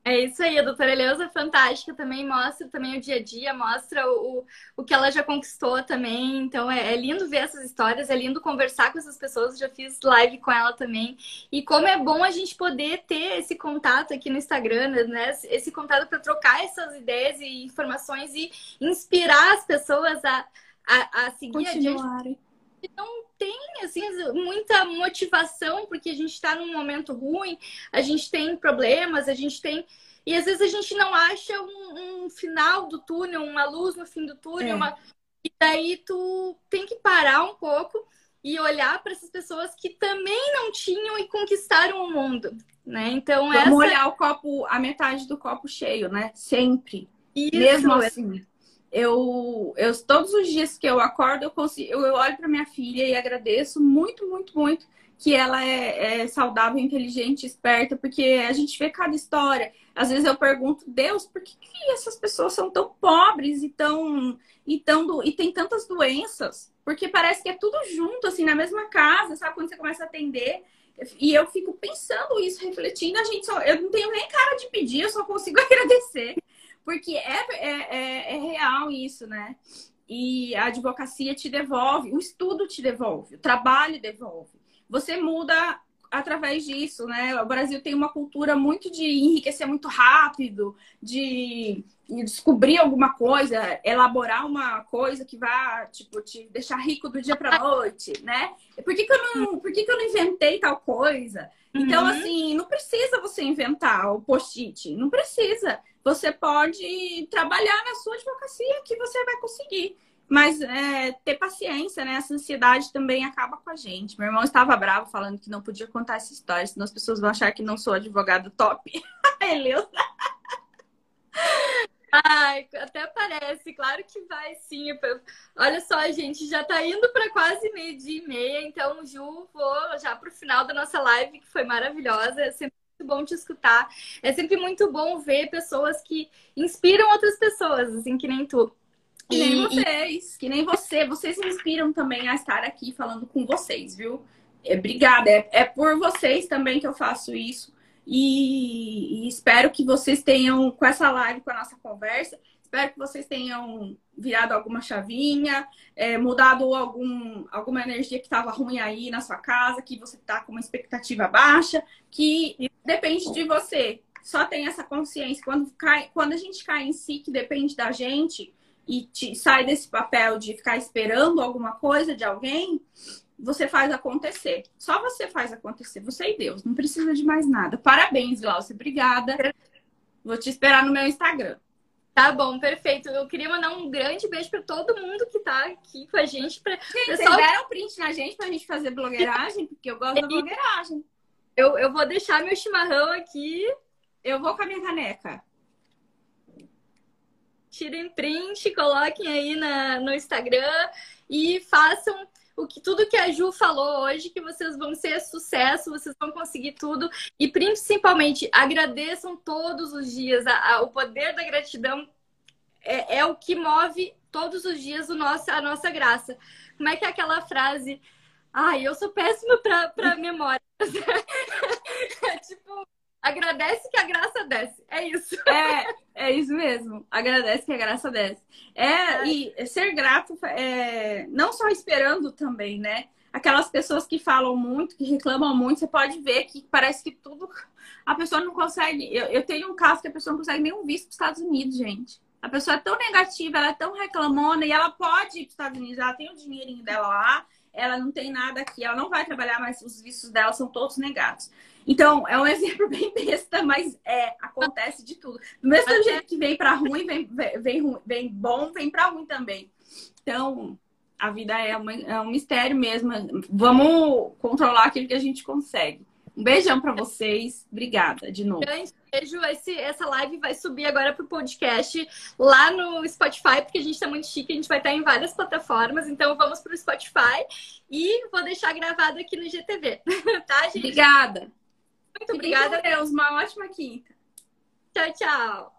É isso aí, a doutora Eleusa é fantástica também, mostra também o dia a dia, mostra o, o que ela já conquistou também. Então é, é lindo ver essas histórias, é lindo conversar com essas pessoas, já fiz live com ela também. E como é bom a gente poder ter esse contato aqui no Instagram, né? Esse contato para trocar essas ideias e informações e inspirar as pessoas a, a, a seguir adiante não tem assim muita motivação porque a gente está num momento ruim, a gente tem problemas, a gente tem e às vezes a gente não acha um, um final do túnel, uma luz no fim do túnel, é. uma... e daí tu tem que parar um pouco e olhar para essas pessoas que também não tinham e conquistaram o mundo, né? Então Vamos essa... olhar o copo, a metade do copo cheio, né? Sempre. Isso, Mesmo assim eu, eu todos os dias que eu acordo, eu, consigo, eu, olho para minha filha e agradeço muito, muito, muito que ela é, é, saudável, inteligente, esperta, porque a gente vê cada história. Às vezes eu pergunto, Deus, por que, que essas pessoas são tão pobres e tão, e tão e tem tantas doenças? Porque parece que é tudo junto, assim, na mesma casa, sabe? Quando você começa a atender. E eu fico pensando isso, refletindo, a gente só. Eu não tenho nem cara de pedir, eu só consigo [laughs] agradecer. Porque é, é, é, isso, né? E a advocacia te devolve, o estudo te devolve, o trabalho devolve. Você muda através disso, né? O Brasil tem uma cultura muito de enriquecer muito rápido, de descobrir alguma coisa, elaborar uma coisa que vá, tipo, te deixar rico do dia para [laughs] noite, né? Por que, que, eu não, por que, que eu não inventei tal coisa? Então, uhum. assim, não precisa você inventar o post-it, não precisa você pode trabalhar na sua advocacia que você vai conseguir. Mas é, ter paciência, né? Essa ansiedade também acaba com a gente. Meu irmão estava bravo falando que não podia contar essa história, senão as pessoas vão achar que não sou advogado top. [laughs] Beleza? Ai, até parece, claro que vai sim. Olha só, a gente já está indo para quase meio-dia e meia, então, Ju, vou já para o final da nossa live, que foi maravilhosa. Sempre muito bom te escutar. É sempre muito bom ver pessoas que inspiram outras pessoas, assim, que nem tu. Que nem e, vocês, e... que nem você. Vocês me inspiram também a estar aqui falando com vocês, viu? É, obrigada. É, é por vocês também que eu faço isso. E, e, espero que vocês tenham, com essa live, com a nossa conversa, espero que vocês tenham virado alguma chavinha, é, mudado algum, alguma energia que estava ruim aí na sua casa, que você está com uma expectativa baixa, que depende de você. Só tem essa consciência. Quando, cai, quando a gente cai em si, que depende da gente, e te, sai desse papel de ficar esperando alguma coisa de alguém, você faz acontecer. Só você faz acontecer, você e Deus. Não precisa de mais nada. Parabéns, Glaucia. Obrigada. Vou te esperar no meu Instagram. Tá bom, perfeito. Eu queria mandar um grande beijo para todo mundo que tá aqui com a gente. Pra... Gente, Pessoal... vocês deram print na gente pra gente fazer blogueiragem? Porque eu gosto da blogueiragem. Eu, eu vou deixar meu chimarrão aqui. Eu vou com a minha caneca. Tirem print, coloquem aí na, no Instagram e façam o que tudo que a Ju falou hoje, que vocês vão ser sucesso, vocês vão conseguir tudo e principalmente agradeçam todos os dias. A, a, o poder da gratidão é, é, o que move todos os dias o nosso, a nossa graça. Como é que é aquela frase? Ai, eu sou péssima para memória. [laughs] tipo, agradece que a graça desce. É isso. É, é isso mesmo. Agradece que a graça desce. É, é. e ser grato, é, não só esperando também, né? Aquelas pessoas que falam muito, que reclamam muito, você pode ver que parece que tudo. A pessoa não consegue. Eu, eu tenho um caso que a pessoa não consegue nenhum visto para os Estados Unidos, gente. A pessoa é tão negativa, ela é tão reclamona e ela pode ir para os Estados Unidos, ela tem o dinheirinho dela lá, ela não tem nada aqui, ela não vai trabalhar, mas os vistos dela são todos negados. Então, é um [laughs] exemplo bem besta, mas é, acontece de tudo. Do mesmo Até... jeito que vem para ruim, vem, vem, vem bom, vem para ruim também. Então, a vida é, uma, é um mistério mesmo. Vamos controlar aquilo que a gente consegue. Um beijão para vocês. Obrigada de novo. Grande beijo. Esse, essa live vai subir agora pro podcast lá no Spotify, porque a gente tá muito chique, a gente vai estar em várias plataformas. Então vamos pro Spotify e vou deixar gravado aqui no GTV. [laughs] tá, gente? Obrigada. Muito obrigada. Deus. Uma ótima quinta. Tchau, tchau.